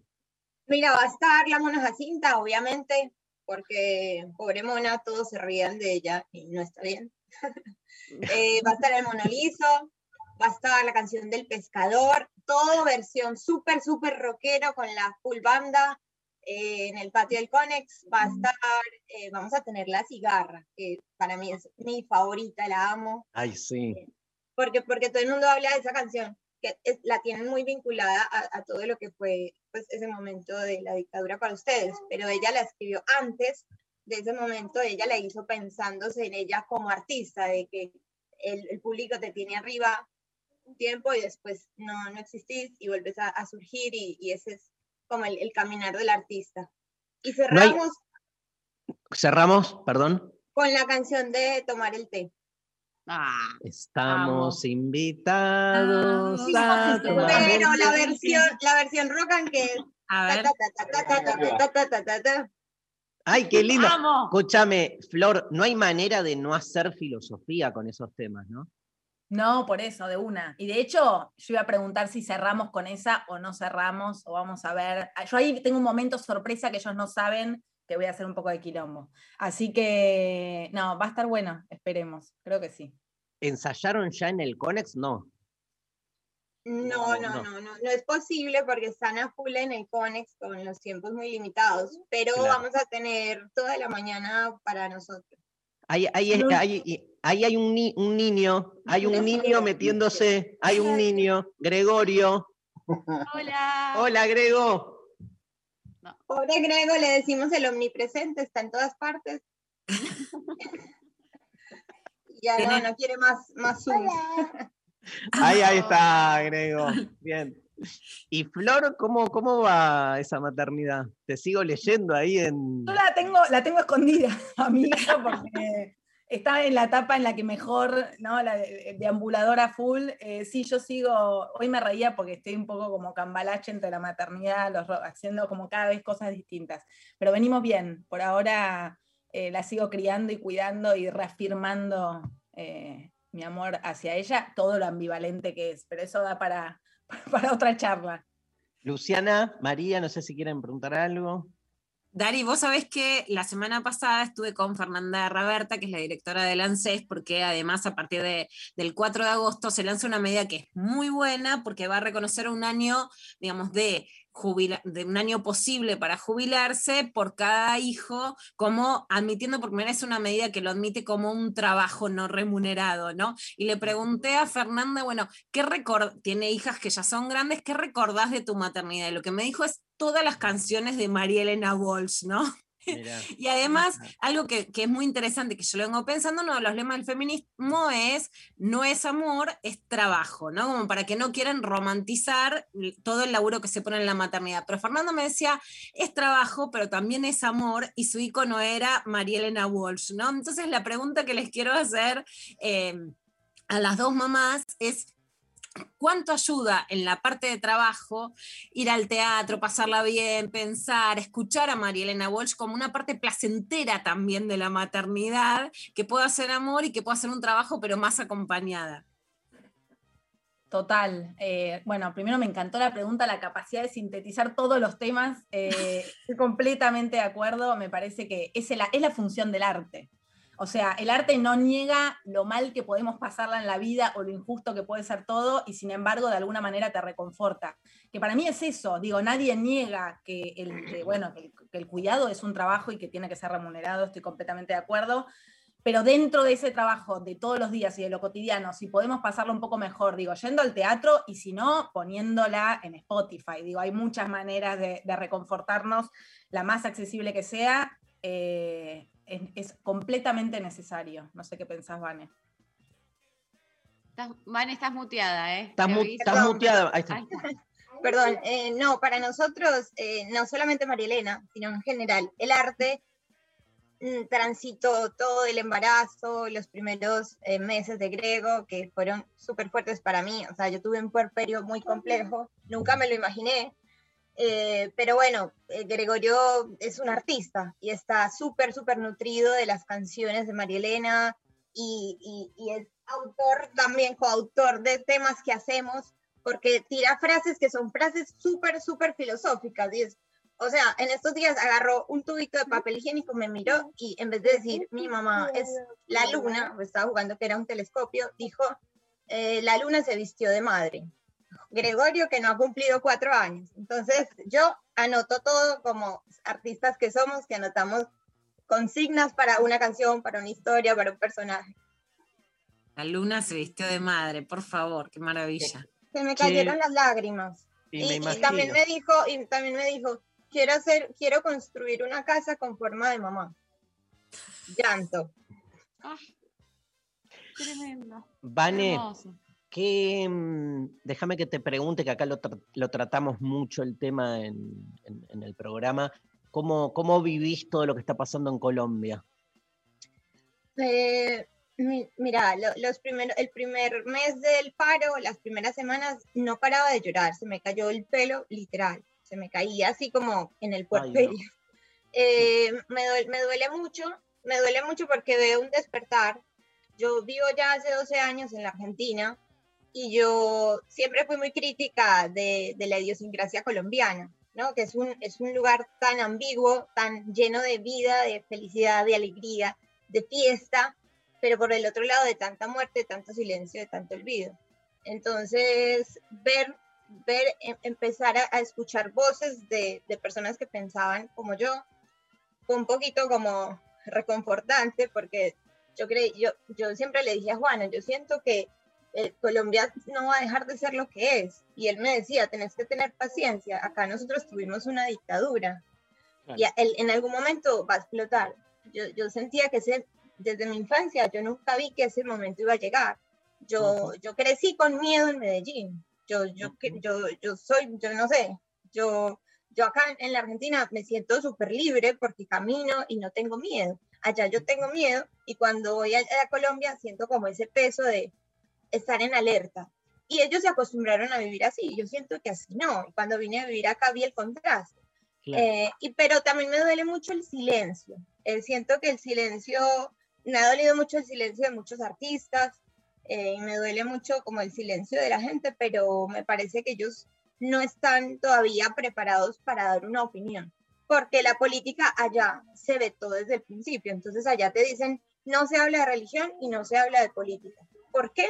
Mira, va a estar la Jacinta, obviamente, porque pobre Mona, todos se rían de ella y no está bien. Eh, va a estar el Monolizo, va a estar la canción del pescador, todo versión súper, súper rockero con la full banda eh, en el patio del Conex. Va a estar, eh, vamos a tener la cigarra, que para mí es mi favorita, la amo Ay, sí. porque, porque todo el mundo habla de esa canción, que es- la tienen muy vinculada a, a todo lo que fue pues, ese momento de la dictadura para ustedes, pero ella la escribió antes de ese momento, ella la hizo pensándose en ella como artista, de que el, el público te tiene arriba un tiempo y después no, no existís y vuelves a, a surgir y, y ese es como el, el caminar del artista. Y cerramos. Cerramos, perdón. Con la canción de Tomar el Té. Estamos invitados sí, a Pero la versión, la versión rock and que es. Ay, qué lindo. Escúchame, Flor, no hay manera de no hacer filosofía con esos temas, ¿no? No, por eso, de una. Y de hecho, yo iba a preguntar si cerramos con esa o no cerramos, o vamos a ver. Ah, Yo ahí tengo un momento sorpresa que ellos no saben que voy a hacer un poco de quilombo. Así que, no, va a estar bueno, esperemos. Creo que sí. ¿Ensayaron ya en el Conex? No. No, no, no. no, no, no es posible porque están a full en el Conex con los tiempos muy limitados, pero Claro. vamos a tener toda la mañana para nosotros. Ahí, ahí, es- ahí- hay un, ni- un niño, hay un niño metiéndose, hay un niño, Gregorio. Hola. Hola, Grego. Pobre Grego, le decimos el omnipresente, está en todas partes. ya no, no quiere más, más Zoom. Ahí, ahí está, Grego. Bien. Y Flor, ¿cómo, ¿cómo va esa maternidad? Te sigo leyendo ahí en. Yo la tengo, la tengo escondida a mi hija porque está en la etapa en la que mejor, ¿no? La de, de ambuladora full. Eh, sí, yo sigo, hoy me reía porque estoy un poco como cambalache entre la maternidad, los, haciendo como cada vez cosas distintas. Pero venimos bien, por ahora eh, la sigo criando y cuidando y reafirmando eh, mi amor hacia ella, todo lo ambivalente que es, pero eso da para, para otra charla. Luciana, María, no sé si quieren preguntar algo. Dari, vos sabés que la semana pasada estuve con Fernanda Raberta, que es la directora del ANSES, porque además a partir de- del 4 de agosto se lanza una medida que es muy buena porque va a reconocer un año, digamos, de, jubila- de un año posible para jubilarse por cada hijo, como admitiendo por primera vez una medida que lo admite como un trabajo no remunerado, ¿no? Y le pregunté a Fernanda, bueno, ¿qué record tiene hijas que ya son grandes, ¿qué recordás de tu maternidad? Y lo que me dijo es todas las canciones de María Elena Walsh, ¿no? Mirá. Y además, algo que, que es muy interesante, que yo lo vengo pensando, uno de los lemas del feminismo es, no es amor, es trabajo, ¿no? Como para que no quieran romantizar todo el laburo que se pone en la maternidad. Pero Fernando me decía, es trabajo, pero también es amor, y su icono era María Elena Walsh, ¿no? Entonces la pregunta que les quiero hacer eh, a las dos mamás es, cuánto ayuda en la parte de trabajo ir al teatro, pasarla bien, pensar, escuchar a María Elena Walsh como una parte placentera también de la maternidad, que pueda hacer amor y que pueda hacer un trabajo, pero más acompañada. Total. Eh, bueno, primero me encantó la pregunta, la capacidad de sintetizar todos los temas. eh, estoy completamente de acuerdo. Me parece que es la, es la función del arte. O sea, el arte no niega lo mal que podemos pasarla en la vida o lo injusto que puede ser todo, y sin embargo, de alguna manera te reconforta. Que para mí es eso. Digo, nadie niega que el, bueno, que el, cuidado es un trabajo y que tiene que ser remunerado. Estoy completamente de acuerdo pero dentro de ese trabajo de todos los días y de lo cotidiano, si podemos pasarlo un poco mejor, digo, yendo al teatro y si no, poniéndola en Spotify. Digo, hay muchas maneras de, de reconfortarnos, la más accesible que sea, eh, es, es completamente necesario. No sé qué pensás, Vane. Estás, Vane, estás muteada, ¿eh? Estás, muteada. Ahí está. Ahí está. Perdón, eh, no, para nosotros, eh, no solamente María Elena, sino en general, el arte mm, transitó todo el embarazo, los primeros eh, meses de Grego, que fueron súper fuertes para mí. O sea, yo tuve un puerperio muy complejo, nunca me lo imaginé. Eh, pero bueno, eh, Gregorio es un artista y está súper, súper nutrido de las canciones de María Elena y, y- y es autor también, coautor de temas que hacemos, porque tira frases que son frases súper, súper filosóficas. Y es, o sea, en estos días agarró un tubito de papel higiénico, me miró y en vez de decir, mi mamá es la luna, estaba jugando que era un telescopio, dijo, "Eh, la luna se vistió de madre. Gregorio, que no ha cumplido cuatro años. Entonces, yo anoto todo como artistas que somos, que anotamos consignas para una canción, para una historia, para un personaje. La luna se vistió de madre, por favor, qué maravilla. Se me cayeron las lágrimas. Y Y, me y imagino. también me dijo, y también me dijo, quiero hacer, quiero construir una casa con forma de mamá. Llanto. Tremendo. Vane, Hermoso. ¿Qué, mm, déjame que te pregunte, que acá lo, tra- lo tratamos mucho el tema en, en- en el programa. ¿Cómo, ¿Cómo vivís todo lo que está pasando en Colombia? Eh, mi- mira, lo- los primeros, el primer mes del paro, las primeras semanas, no paraba de llorar, se me cayó el pelo, literal, se me caía así como en el puerperio. Eh, me, duele, me duele mucho, me duele mucho porque veo un despertar. Yo vivo ya hace 12 años en la Argentina y yo siempre fui muy crítica de, de la idiosincrasia colombiana, ¿no? Que es un, es un lugar tan ambiguo, tan lleno de vida, de felicidad, de alegría, de fiesta, pero por el otro lado de tanta muerte, de tanto silencio, de tanto olvido. Entonces, ver, ver, em- empezar a, a escuchar voces de, de personas que pensaban como yo, fue un poquito como reconfortante porque yo creí, yo, yo siempre le dije a Juana, yo siento que eh, Colombia no va a dejar de ser lo que es. Y él me decía, tenés que tener paciencia, acá nosotros tuvimos una dictadura y a- él en algún momento va a explotar. Yo, yo sentía que ese, desde mi infancia, yo nunca vi que ese momento iba a llegar. Yo, yo crecí con miedo en Medellín. Yo, yo, yo, yo soy, yo no sé, yo, yo acá en la Argentina me siento súper libre porque camino y no tengo miedo. Allá yo tengo miedo y cuando voy a, a Colombia siento como ese peso de estar en alerta. Y ellos se acostumbraron a vivir así. Yo siento que así no. Cuando vine a vivir acá vi el contraste. Eh, y, pero también me duele mucho el silencio. Eh, siento que el silencio, me ha dolido mucho el silencio de muchos artistas, eh, y me duele mucho como el silencio de la gente, pero me parece que ellos no están todavía preparados para dar una opinión, porque la política allá se vetó desde el principio, entonces allá te dicen, no se habla de religión y no se habla de política. ¿Por qué?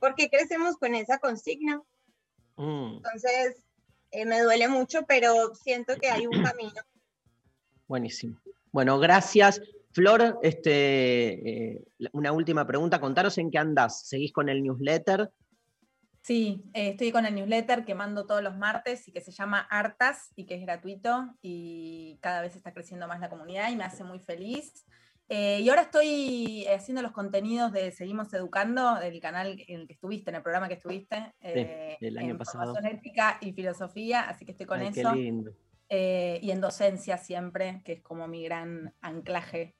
Porque crecemos con esa consigna. Mm, Entonces, eh, me duele mucho, pero siento que hay un camino. buenísimo. Bueno, gracias. Flor, este, eh, una última pregunta. Contanos en qué andás. ¿Seguís con el newsletter? Sí, eh, estoy con el newsletter que mando todos los martes y que se llama Artas y que es gratuito y cada vez está creciendo más la comunidad y me hace muy feliz. Eh, y ahora estoy haciendo los contenidos de Seguimos Educando, del canal en el que estuviste, en el programa que estuviste, eh, del año en pasado. formación ética y filosofía, así que estoy con Ay, qué eso. lindo. Eh, y en docencia siempre, que es como mi gran anclaje.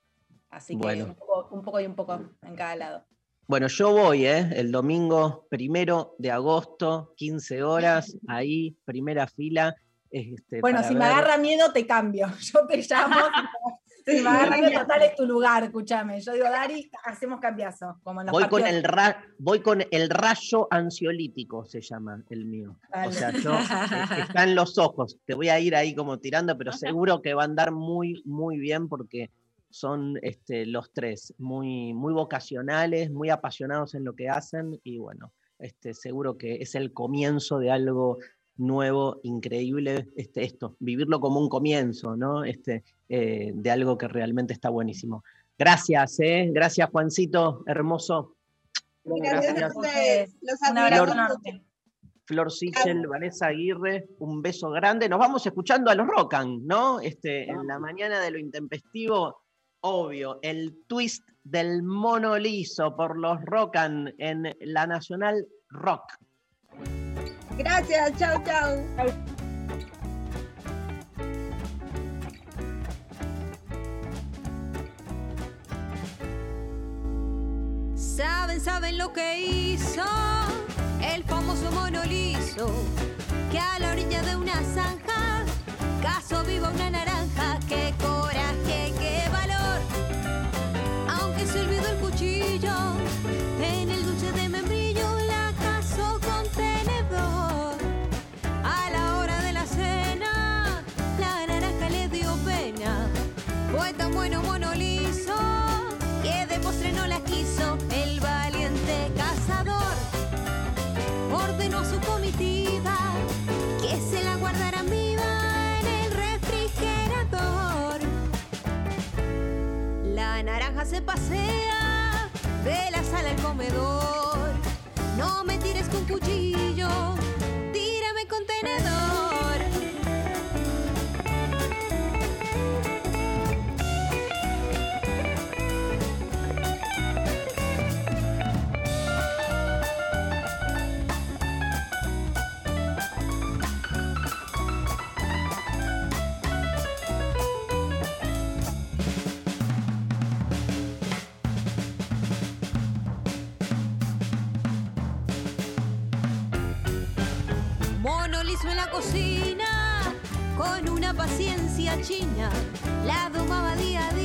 Así que Bueno. un, poco, un poco y un poco en cada lado. Bueno, yo voy, ¿eh? El domingo primero de agosto, 15 horas, ahí, primera fila. este, Bueno, si me agarra miedo, te cambio. Yo te llamo. agarra miedo, total es tu lugar, escúchame. Yo digo, Dari, hacemos cambiazo. Como en los Voy con, el ra- voy con el rayo ansiolítico, se llama el mío. O sea, yo, eh, está en los ojos. Te voy a ir ahí como tirando, pero seguro que va a andar muy, muy bien porque son este, los tres muy, muy vocacionales, muy apasionados en lo que hacen y bueno, este, seguro que es el comienzo de algo nuevo, increíble, este, esto, vivirlo como un comienzo, ¿no? Este, eh, de algo que realmente está buenísimo. Gracias, ¿eh? Gracias, Juancito, hermoso. Gracias, a ustedes. Los enorme. Flor Sichel, Vanessa Aguirre, un beso grande. Nos vamos escuchando a los Rocan, ¿no? Este, en la mañana de lo intempestivo, obvio, el twist del mono liso por los Rocan en la Nacional Rock. Gracias, chao, chao. Saben, saben lo que hizo el famoso monoliso, que a la orilla de una zanja, caso viva una naranja, que coraje. Pasea de la sala al comedor. No me tires con cuchillo, tírame con tenedor. Paciencia china, la domaba día a día.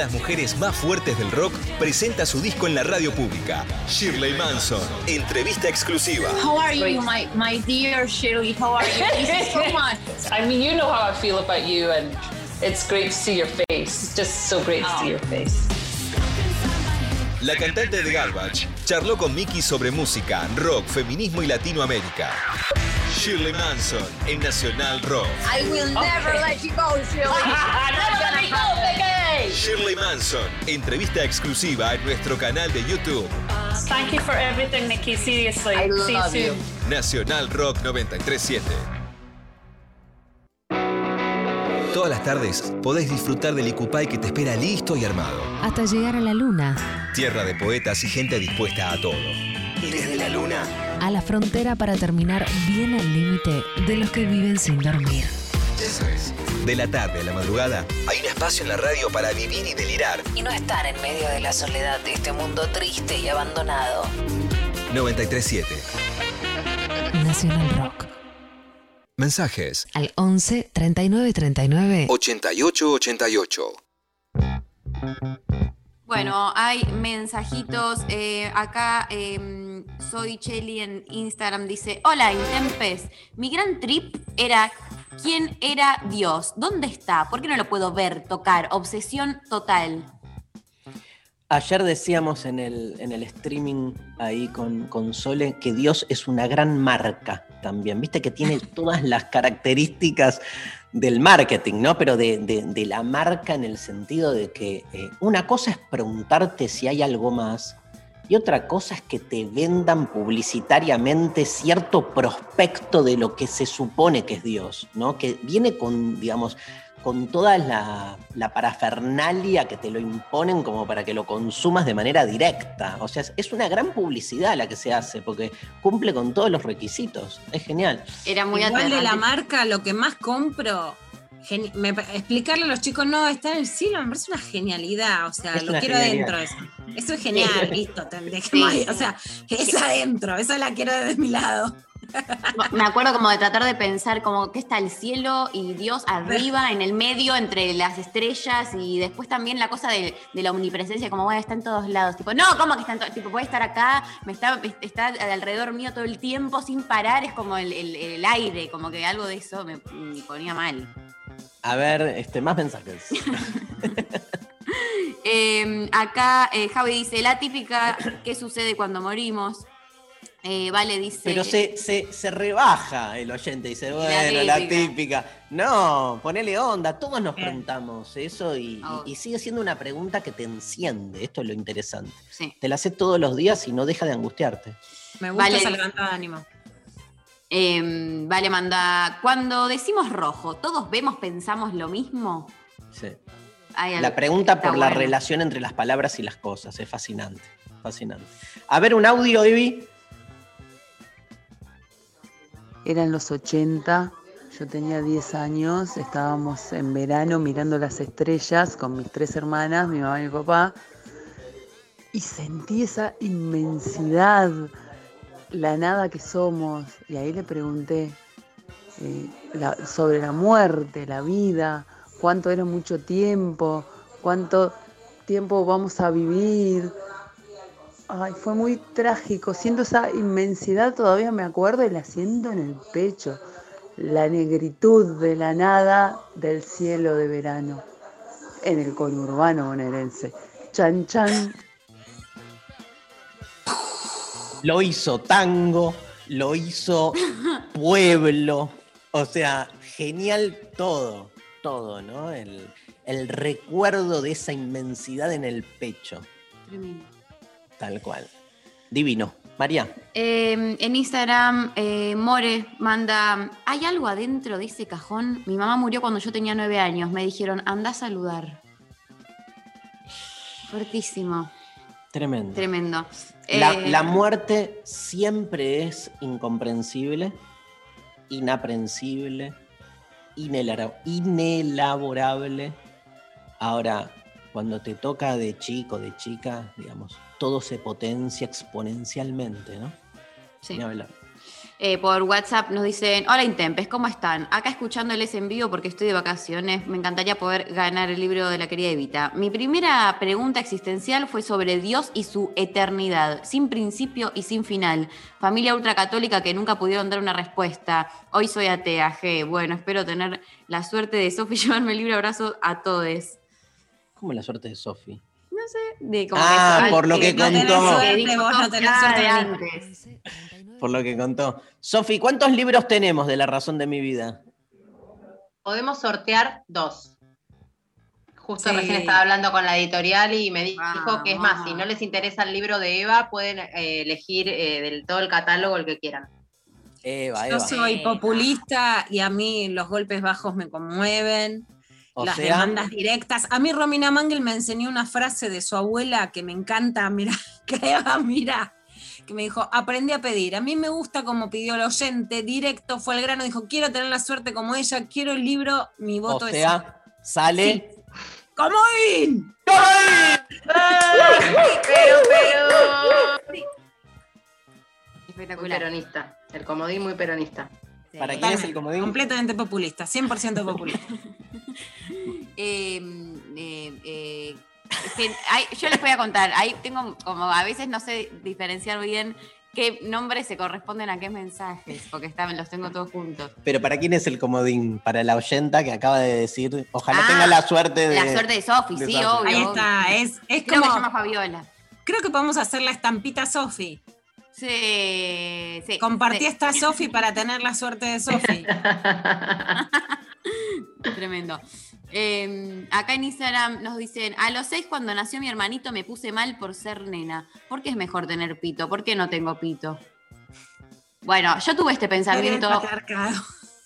Las mujeres más fuertes del rock presenta su disco en la radio pública. Shirley Manson, entrevista exclusiva. How are you, my, my dear Shirley? How are you? Thank you so much. I mean, you know how I feel about you, and it's great to see your face. It's just so great to see your face. La cantante de Garbage charló con Mickey sobre música, rock, feminismo y Latinoamérica. Shirley Manson en Nacional Rock. I will never let you go, Shirley. Shirley Manson, entrevista exclusiva en nuestro canal de YouTube. Thank you for everything, Nikki. Seriously. I See you love soon. you. Nacional Rock 937. Todas las tardes podés disfrutar del Icupay que te espera listo y armado. Hasta llegar a la luna, Tierra de poetas y gente dispuesta a todo. Desde la luna. a la frontera para terminar bien al límite de los que viven sin dormir. Eso es. De la tarde a la madrugada, hay un espacio en la radio para vivir y delirar. Y no estar en medio de la soledad de este mundo triste y abandonado. 937. Nacional Rock. Mensajes. Al 11 39 39 88 88. Bueno, hay mensajitos. eh, acá em, soy Chelly en Instagram. Dice: Hola, Intempes. Mi gran trip era ¿Quién era Dios? ¿Dónde está? ¿Por qué no lo puedo ver, tocar? Obsesión total. Ayer decíamos en el, en el streaming ahí con, con Sole que Dios es una gran marca también. Viste que tiene todas las características del marketing, ¿no? Pero de, de- de la marca en el sentido de que eh, una cosa es preguntarte si hay algo más y otra cosa es que te vendan publicitariamente cierto prospecto de lo que se supone que es Dios, ¿no? Que viene con, digamos, con toda la, la parafernalia que te lo imponen como para que lo consumas de manera directa. O sea, es, una gran publicidad la que se hace, porque cumple con todos los requisitos. Es genial. Era muy Igual de la marca, lo que más compro, geni- me- explicarle a los chicos, no, está en el cielo, me parece una genialidad. O sea, Es lo quiero genialidad. adentro eso. Eso es genial, listo, ahí. O sea, es adentro, esa la quiero de mi lado. Me acuerdo como de tratar de pensar como que está el cielo y Dios arriba, en el medio, entre las estrellas y después también la cosa de, de la omnipresencia, como bueno, está en todos lados. Tipo, no, ¿cómo que está en todos? Tipo, puede estar acá, me está, está alrededor mío todo el tiempo sin parar, es como el, el- el aire, como que algo de eso me, me ponía mal. A ver, este, más mensajes. Eh, acá eh, Javi dice, la típica, ¿qué sucede cuando morimos? Eh, vale dice... Pero se, se, se rebaja el oyente, dice, bueno, la típica. típica. No, ponele onda, todos nos preguntamos eso y, Oh. y- y sigue siendo una pregunta que te enciende, esto es lo interesante. Sí. Te la haces todos los días y no deja de angustiarte. Me gusta Vale. esa levantada de ánimo. Eh, vale, manda. Cuando decimos rojo, ¿todos vemos, pensamos lo mismo? Sí. La pregunta por la relación entre las palabras y las cosas, es fascinante, fascinante. A ver, un audio, Evi. Eran los 80, yo tenía 10 años, estábamos en verano mirando las estrellas con mis tres hermanas, mi mamá y mi papá, y sentí esa inmensidad, la nada que somos, y ahí le pregunté eh, sobre la muerte, la vida, cuánto era mucho tiempo, cuánto tiempo vamos a vivir. Ay, fue muy trágico. Siento esa inmensidad, todavía me acuerdo y la siento en el pecho. La negritud de la nada del cielo de verano en el conurbano bonaerense. Chan chan. Lo hizo tango, lo hizo pueblo. O sea, genial todo, todo, ¿no? El, el recuerdo de esa inmensidad en el pecho, Tremendo. tal cual. Divino. María. Eh, en Instagram, eh, More manda, ¿hay algo adentro de ese cajón? Mi mamá murió cuando yo tenía nueve años. Me dijeron, anda a saludar. Fuertísimo, Tremendo. tremendo. La, Eh, la muerte siempre es incomprensible, inaprensible, inelaborable. Ahora, cuando te toca de chico, de chica, digamos, todo se potencia exponencialmente, ¿no? Sí. Ni hablar. Eh, por WhatsApp nos dicen, hola Intempes, ¿cómo están? Acá escuchándoles en vivo porque estoy de vacaciones, me encantaría poder ganar el libro de la querida Evita. Mi primera pregunta existencial fue sobre Dios y su eternidad, sin principio y sin final. Familia ultracatólica que nunca pudieron dar una respuesta. Hoy soy atea, G. Bueno, espero tener la suerte de Sofi llevarme el libro abrazo a todos. Como la suerte de Sofi. De como Ah, que- por lo que no tenés contó. suerte, Que dijo vos no tenés Sofía suerte de de mí. antes. Por lo que contó. Sofi, ¿cuántos libros tenemos de La razón de mi vida? Podemos sortear dos. Justo Sí. recién estaba hablando con la editorial y me dijo que es más, si no les interesa el libro de Eva, pueden eh, elegir eh, del todo el catálogo el que quieran. Eva, Yo Eva. soy populista y a mí los golpes bajos me conmueven. O las sea, demandas directas. A mí Romina Mangel me enseñó una frase de su abuela que me encanta, mira, que Eva, mira, que me dijo, aprendí a pedir. A mí me gusta como pidió el oyente, directo, fue el grano, dijo, quiero tener la suerte como ella, quiero el libro, mi o voto es... sea, sale. ¡Comodín! Pero, pero. Muy Espectacular. peronista. El comodín muy peronista. ¿Para quién es el comodín? Completamente populista, 100% populista. Eh, eh, eh, hay- yo les voy a contar, ahí tengo como a veces no sé diferenciar bien qué nombres se corresponden a qué mensajes, porque están, los tengo todos juntos. Pero ¿para quién es el comodín? Para la oyenta que acaba de decir, ojalá Ah, tenga la suerte de... La suerte de Sofi, sí, obvio. Ahí está, es, es Creo que se llama Fabiola. Creo que podemos hacer la estampita Sofi. Sí, sí. Compartí sí. esta Sofi para tener la suerte de Sofi. Tremendo. Eh, acá en Instagram nos dicen, a los seis cuando nació mi hermanito me puse mal por ser nena. ¿Por qué es mejor tener pito? ¿Por qué no tengo pito? Bueno, yo tuve este pensamiento,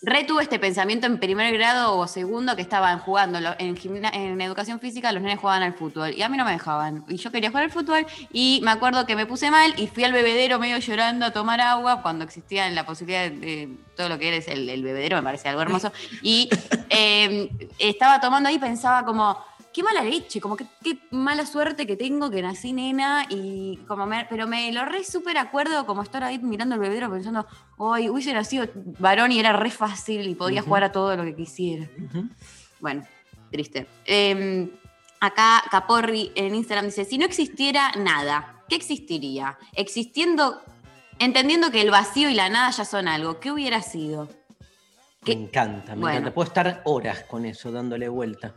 re tuve este pensamiento en primer grado o segundo que estaban jugando en, en educación física, los nenes jugaban al fútbol y a mí no me dejaban. Y yo quería jugar al fútbol y me acuerdo que me puse mal y fui al bebedero medio llorando a tomar agua cuando existía la posibilidad de, de todo lo que eres el, el bebedero, me parece algo hermoso. Y eh, estaba tomando ahí y pensaba como, qué mala leche, como que qué mala suerte que tengo que nací nena y como me, pero me lo re súper acuerdo como estar ahí mirando el bebedero pensando, hoy hubiese nacido varón y era re fácil y podía jugar a todo lo que quisiera. Bueno, triste. Eh, acá Caporri en Instagram dice, si no existiera nada, ¿qué existiría? Existiendo, entendiendo que el vacío y la nada ya son algo, ¿qué hubiera sido? Me encanta, me Bueno. encanta. Puedo estar horas con eso, dándole vuelta.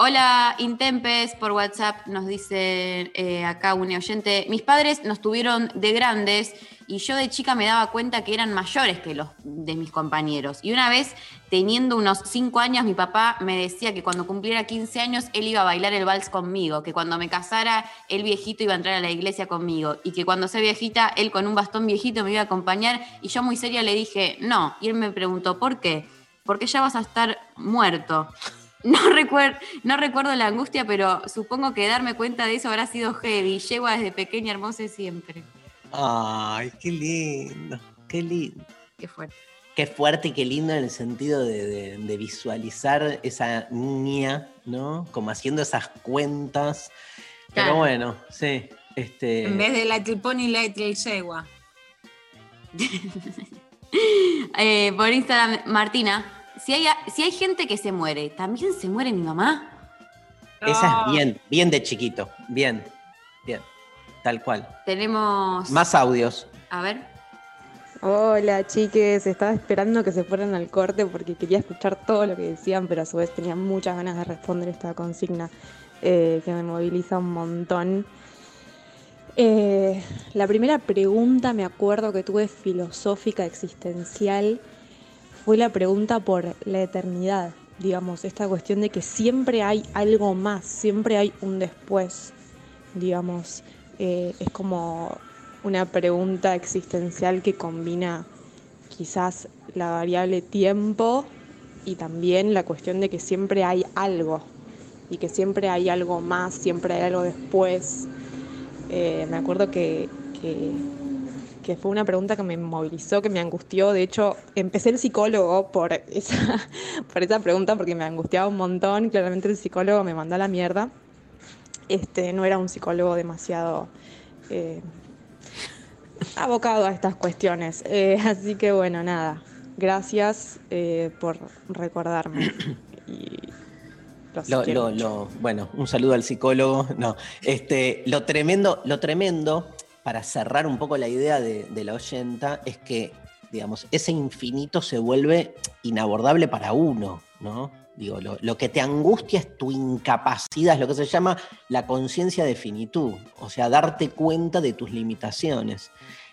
Hola, Intempes, por WhatsApp nos dice eh, acá un oyente, mis padres nos tuvieron de grandes y yo de chica me daba cuenta que eran mayores que los de mis compañeros. Y una vez, teniendo unos 5 años, mi papá me decía que cuando cumpliera 15 años, él iba a bailar el vals conmigo, que cuando me casara, el viejito iba a entrar a la iglesia conmigo y que cuando sea viejita, él con un bastón viejito me iba a acompañar y yo muy seria le dije, no. Y él me preguntó, ¿por qué? Porque ya vas a estar muerto. No, recuer- no recuerdo la angustia, pero supongo que darme cuenta de eso habrá sido heavy. Llego desde pequeña, hermosa y siempre. Ay, qué lindo, qué lindo. Qué fuerte. Qué fuerte y qué lindo en el sentido de, de- de visualizar esa niña, ¿no? Como haciendo esas cuentas. Pero bueno, sí. Este, En vez de Little Pony, Little Yegua. Eh, por Instagram, Martina, si hay, si hay gente que se muere, ¿también se muere mi mamá? Esa es bien, bien de chiquito. Bien, bien. Tal cual. Tenemos. Más audios. A ver. Hola chiques, estaba esperando que se fueran al corte porque quería escuchar todo lo que decían, pero a su vez tenía muchas ganas de responder esta consigna eh, que me moviliza un montón. Eh, la primera pregunta, me acuerdo que tuve filosófica existencial, fue la pregunta por la eternidad, digamos, esta cuestión de que siempre hay algo más, siempre hay un después, digamos, eh, es como una pregunta existencial que combina quizás la variable tiempo y también la cuestión de que siempre hay algo y que siempre hay algo más, siempre hay algo después. Eh, me acuerdo que, que, que fue una pregunta que me movilizó, que me angustió. De hecho, empecé el psicólogo por esa, por esa pregunta porque me angustiaba un montón. Claramente el psicólogo me mandó a la mierda. Este, no era un psicólogo demasiado eh, abocado a estas cuestiones. Eh, así que bueno, nada. Gracias eh, por recordarme. Y lo- lo- bueno, un saludo al psicólogo. No, este, lo tremendo, lo tremendo, para cerrar un poco la idea de, la oyenta, es que, digamos, ese infinito se vuelve inabordable para uno, ¿no? Digo, lo, que te angustia es tu incapacidad, es lo que se llama la conciencia de finitud, o sea, darte cuenta de tus limitaciones.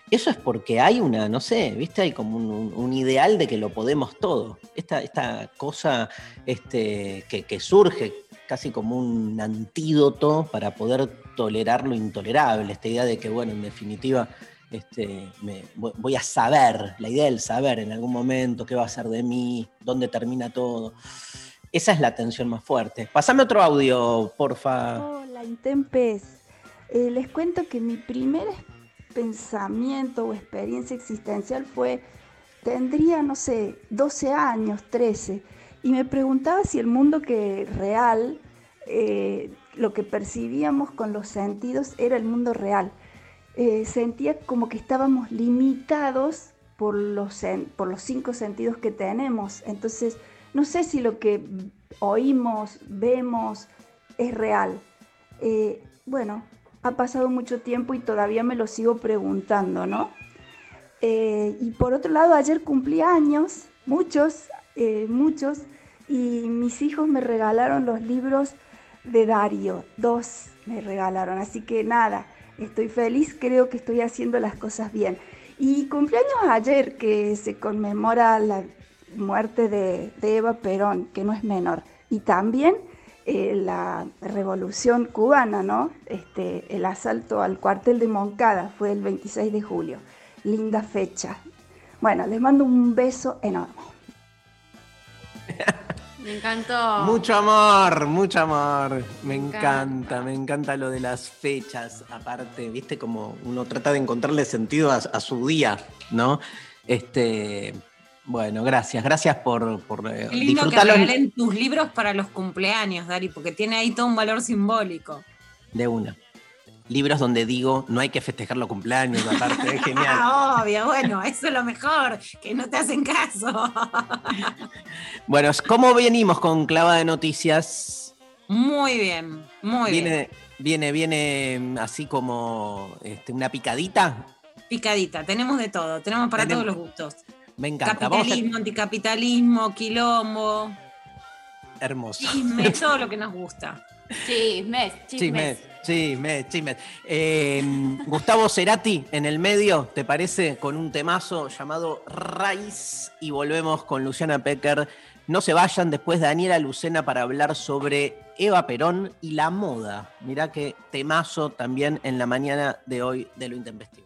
Eso es porque hay una, no sé, ¿viste? Hay como un ideal de que lo podemos todo. Esta, esta cosa este, que, que surge casi como un antídoto para poder tolerar lo intolerable. Esta idea de que, bueno, en definitiva, este, voy a saber, la idea del saber en algún momento, qué va a ser de mí, dónde termina todo. Esa es la tensión más fuerte. Pasame otro audio, porfa. Hola, Intempes. Eh, les cuento que mi primer pensamiento o experiencia existencial fue, tendría, no sé, 12 años, 13, y me preguntaba si el mundo que real, eh, lo que percibíamos con los sentidos, era el mundo real. Eh, sentía como que estábamos limitados por los, por los cinco sentidos que tenemos. Entonces, no sé si lo que oímos, vemos, es real. Eh, bueno, ha pasado mucho tiempo y todavía me lo sigo preguntando, ¿no? Eh, y por otro lado, ayer cumplí años, muchos, eh, muchos, y mis hijos me regalaron los libros de Dario, dos me regalaron, así que nada, estoy feliz, creo que estoy haciendo las cosas bien. Y cumpleaños ayer, que se conmemora la muerte de, Eva Perón, que no es menor, y también eh, la revolución cubana, ¿no? Este, el asalto al cuartel de Moncada fue el 26 de julio. Linda fecha. Bueno, les mando un beso enorme. Me encantó. Mucho amor, mucho amor. Me encanta. encanta, me encanta lo de las fechas. Aparte, viste como uno trata de encontrarle sentido a, a su día, ¿no? Este, bueno, gracias, gracias por, por eh, Qué lindo que disfrutarlo regalen tus libros para los cumpleaños, Dari, porque tiene ahí todo un valor simbólico. de una. Libros donde digo, no hay que festejar los cumpleaños, aparte, es genial. Ah, obvio, bueno, eso es lo mejor, que no te hacen caso. Bueno, ¿cómo venimos con clava de noticias? Muy bien, muy bien. viene, viene, mm, así como este, una picadita. Picadita, tenemos de todo, tenemos para Tenemos- todos los gustos. Me encanta. A Capitalismo, anticapitalismo, quilombo, hermoso. chisme, todo lo que nos gusta. Chismes, Chismes, chismes, chismes. Eh, Gustavo Cerati en el medio, ¿te parece? Con un temazo llamado Raíz. Y volvemos con Luciana Pecker. No se vayan después Daniela Lucena para hablar sobre Eva Perón y la moda. Mirá qué temazo también en la mañana de hoy de lo intempestivo.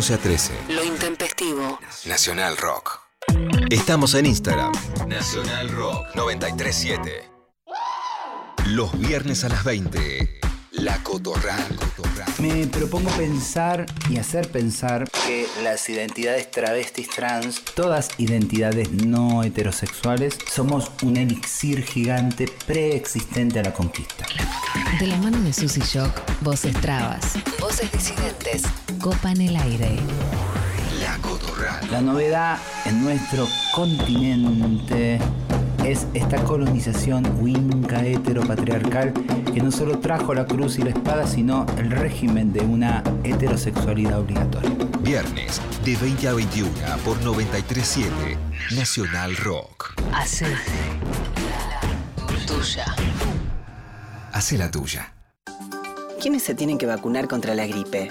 11 a 13. Lo intempestivo. Nacional Rock. Estamos en Instagram. Nacional Rock 937. Los viernes a las 20. La Cotorral. Me propongo pensar y hacer pensar que las identidades travestis trans, todas identidades no heterosexuales, somos un elixir gigante preexistente a la conquista. De la mano de Susy Shock, voces trabas, voces disidentes, copan el aire. La. La novedad en nuestro continente es esta colonización winca heteropatriarcal que no solo trajo la cruz y la espada, sino el régimen de una heterosexualidad obligatoria. Viernes de 20 a 21 por 937 Nacional Rock. Hace tuya. Hace la tuya. ¿Quiénes se tienen que vacunar contra la gripe?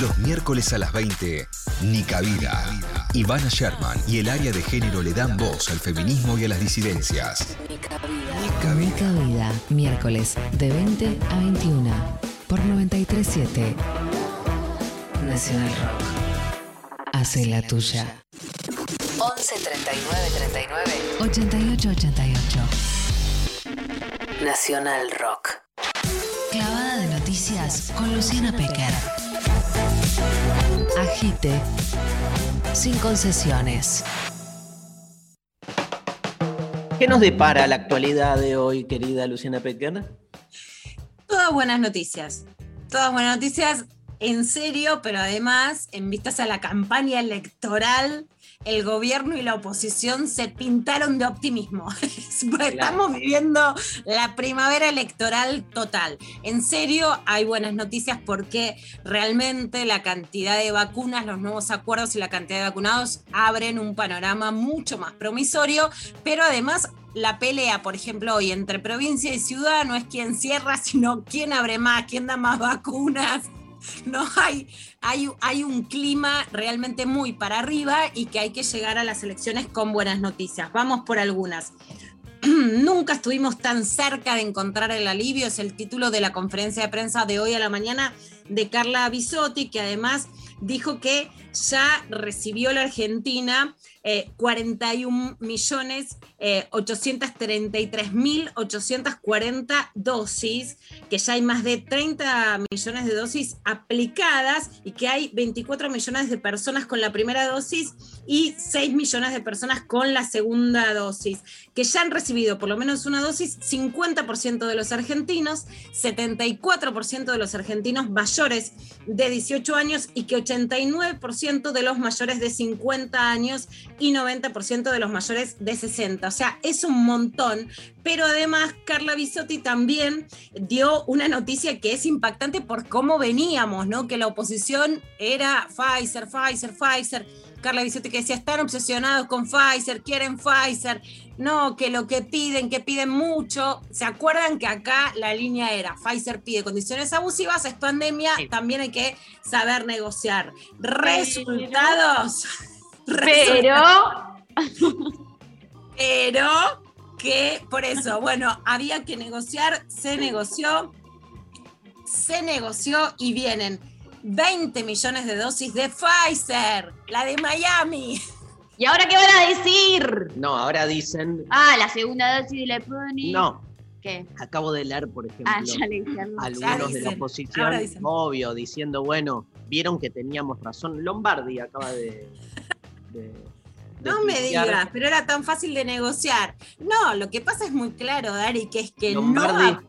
Los miércoles a las 20, Nica Vida. Ivana Sherman y el área de género le dan voz al feminismo y a las disidencias. Nica Vida, miércoles de 20 a 21 por 937 Nacional Rock. Hace la tuya. 11 39 39 88 88 Nacional Rock. Clavada de noticias con Luciana Pecker. Agite sin concesiones. ¿Qué nos depara la actualidad de hoy, querida Luciana Pequer? Todas buenas noticias. Todas buenas noticias en serio, pero además, en vistas a la campaña electoral, el gobierno y la oposición se pintaron de optimismo. Estamos viviendo la primavera electoral total. En serio, hay buenas noticias porque realmente la cantidad de vacunas, los nuevos acuerdos y la cantidad de vacunados abren un panorama mucho más promisorio, pero además la pelea, por ejemplo, hoy entre provincia y ciudad no es quién cierra, sino quién abre más, quién da más vacunas. No hay, hay, hay un clima realmente muy para arriba y que hay que llegar a las elecciones con buenas noticias. Vamos por algunas. Nunca estuvimos tan cerca de encontrar el alivio, es el título de la conferencia de prensa de hoy a la mañana de Carla Bisotti, que además dijo que ya recibió la Argentina eh, 41 millones eh, 833 mil 840 dosis, que ya hay más de 30 millones de dosis aplicadas y que hay 24 millones de personas con la primera dosis y 6 millones de personas con la segunda dosis, que ya han recibido por lo menos una dosis 50% de los argentinos, 74% de los argentinos mayores de 18 años y que 89% de los mayores de 50 años y 90% de los mayores de 60. O sea, es un montón. Pero además, Carla Bisotti también dio una noticia que es impactante por cómo veníamos, ¿no? Que la oposición era Pfizer, Pfizer, Pfizer. Carla Bisotti que decía, están obsesionados con Pfizer, quieren Pfizer. No, que lo que piden, que piden mucho. ¿Se acuerdan que acá la línea era Pfizer pide condiciones abusivas, es pandemia, también hay que saber negociar. Resultados. Pero. Pero que por eso, bueno, había que negociar, se negoció, se negoció y vienen 20 millones de dosis de Pfizer, la de Miami. ¿Y ahora qué van a decir? No, ahora dicen. Ah, la segunda dosis de la Pony. No. ¿Qué? Acabo de leer, por ejemplo, Ah, ya le algunos Ya de la oposición, obvio, diciendo, bueno, vieron que teníamos razón. Lombardi acaba de. No me digas, pero era tan fácil de negociar. No, lo que pasa es muy claro, Dari, que es que Lombardi, no.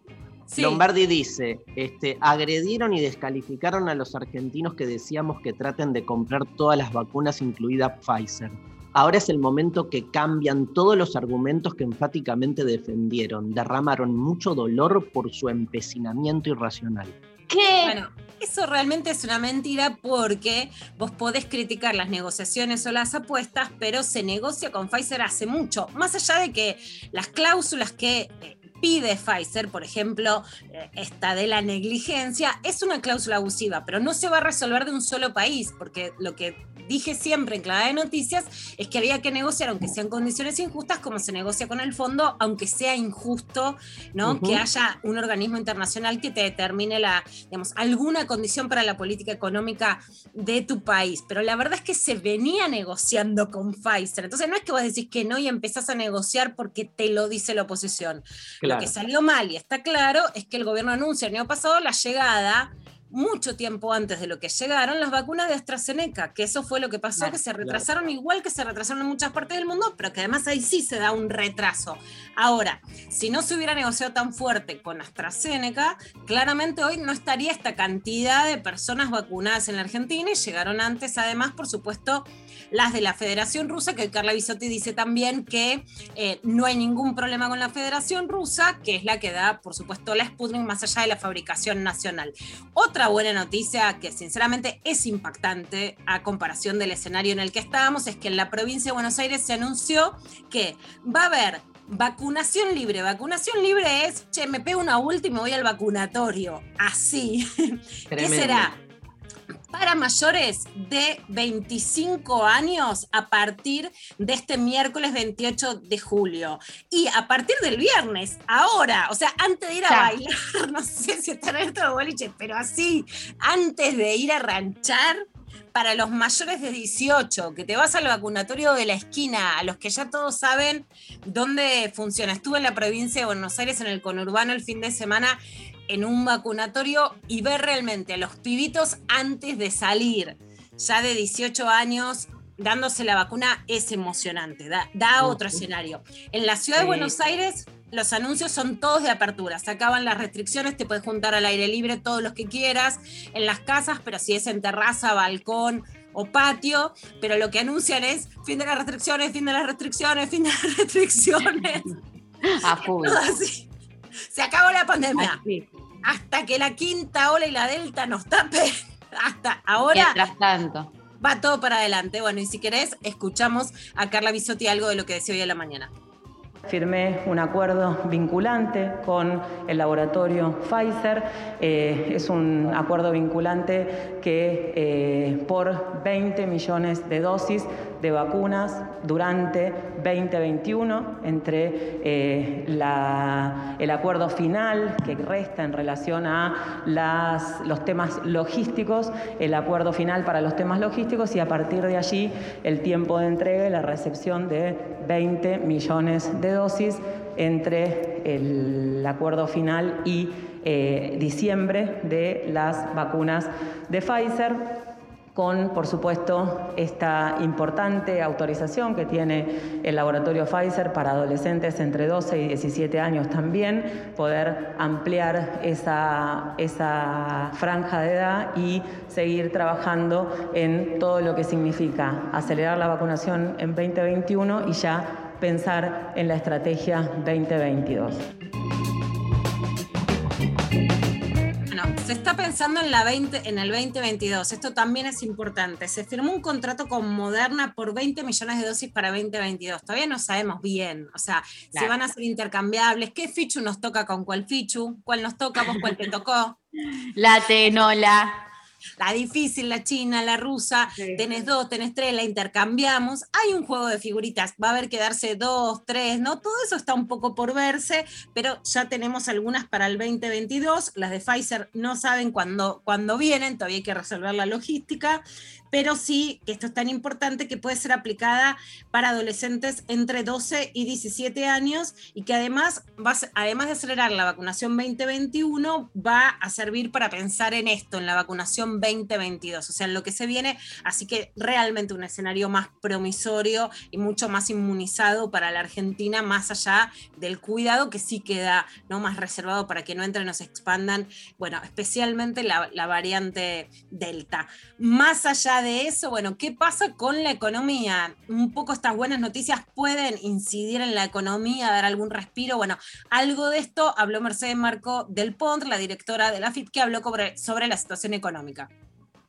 Sí. Lombardi dice, este, agredieron y descalificaron a los argentinos que decíamos que traten de comprar todas las vacunas, incluida Pfizer. Ahora es el momento que cambian todos los argumentos que enfáticamente defendieron. Derramaron mucho dolor por su empecinamiento irracional. ¿Qué? Bueno, eso realmente es una mentira porque vos podés criticar las negociaciones o las apuestas, pero se negocia con Pfizer hace mucho. Más allá de que las cláusulas que eh, pide Pfizer, por ejemplo, eh, esta de la negligencia, es una cláusula abusiva, pero no se va a resolver de un solo país, porque lo que dije siempre en Clave de Noticias es que había que negociar, aunque sean condiciones injustas, como se negocia con el fondo, aunque sea injusto, ¿no? Que haya un organismo internacional que te determine la, digamos, alguna condición para la política económica de tu país. Pero la verdad es que se venía negociando con Pfizer. Entonces no es que vos decís que no y empezás a negociar porque te lo dice la oposición. Lo que salió mal y está claro es que el gobierno anuncia el año pasado la llegada mucho tiempo antes de lo que llegaron las vacunas de AstraZeneca, que eso fue lo que pasó, que se retrasaron igual que se retrasaron en muchas partes del mundo, pero que además ahí sí se da un retraso. Ahora, si no se hubiera negociado tan fuerte con AstraZeneca, claramente hoy no estaría esta cantidad de personas vacunadas en la Argentina y llegaron antes, además, por supuesto, las de la Federación Rusa, que Carla Bisotti dice también que eh, no hay ningún problema con la Federación Rusa, que es la que da, por supuesto, la Sputnik más allá de la fabricación nacional. Otra buena noticia que sinceramente es impactante a comparación del escenario en el que estábamos es que en la provincia de Buenos Aires se anunció que va a haber vacunación libre. Vacunación libre es, che, me pego una última y voy al vacunatorio. Así. ¿Qué será? Para mayores de 25 años a partir de este miércoles 28 de julio. Y a partir del viernes, ahora, o sea, antes de ir a bailar, no sé si está en de boliche, pero así, antes de ir a ranchar, para los mayores de 18, que te vas al vacunatorio de la esquina, a los que ya todos saben dónde funciona. Estuve en la provincia de Buenos Aires, en el conurbano, el fin de semana, en un vacunatorio y ver realmente a los pibitos antes de salir, ya de 18 años, dándose la vacuna, es emocionante, da, otro escenario. En la ciudad de Buenos Aires, los anuncios son todos de apertura, se acaban las restricciones, te puedes juntar al aire libre todos los que quieras, en las casas, pero si es en terraza, balcón o patio, pero lo que anuncian es fin de las restricciones, fin de las restricciones, fin de las restricciones. A full. Se acabó la pandemia. Hasta que la quinta ola y la delta nos tape. Hasta ahora. Mientras tanto. Va todo para adelante. Bueno, y si querés, escuchamos a Carla Bisotti algo de lo que decía hoy en la mañana. Firmé un acuerdo vinculante con el laboratorio Pfizer. Eh, es un acuerdo vinculante que eh, por 20 millones de dosis de vacunas durante 2021 entre eh, el acuerdo final que resta en relación a los temas logísticos, el acuerdo final para los temas logísticos y a partir de allí el tiempo de entrega y la recepción de 20 millones de dosis entre el acuerdo final y eh, diciembre de las vacunas de Pfizer con, por supuesto, esta importante autorización que tiene el laboratorio Pfizer para adolescentes entre 12 y 17 años también, poder ampliar esa, esa franja de edad y seguir trabajando en todo lo que significa acelerar la vacunación en 2021 y ya pensar en la estrategia 2022. Bueno, se está pensando en, la 20, en el 2022. Esto también es importante. Se firmó un contrato con Moderna por 20 millones de dosis para 2022. Todavía no sabemos bien. O sea, si van a ser intercambiables, qué fichu nos toca con cuál fichu, cuál nos toca, vos cuál te tocó. La tenola la difícil, la china, la rusa, tenés dos, tenés tres, la intercambiamos. Hay un juego de figuritas, va a haber que darse dos, tres, ¿no? Todo eso está un poco por verse, pero ya tenemos algunas para el 2022. Las de Pfizer no saben cuándo, cuándo vienen, todavía hay que resolver la logística pero sí que esto es tan importante que puede ser aplicada para adolescentes entre 12 y 17 años y que además, va, además de acelerar la vacunación 2021, va a servir para pensar en esto, en la vacunación un 2022, o sea, en lo que se viene, así que realmente un escenario más promisorio y mucho más inmunizado para la Argentina, más allá del cuidado que sí queda ¿no? más reservado para que no entren o se expandan, bueno, especialmente la, la variante Delta. Más allá de eso, bueno, ¿qué pasa con la economía? Un poco estas buenas noticias pueden incidir en la economía, dar algún respiro. Bueno, algo de esto habló Mercedes Marco del PONT, la directora de la FIT, que habló sobre, sobre la situación económica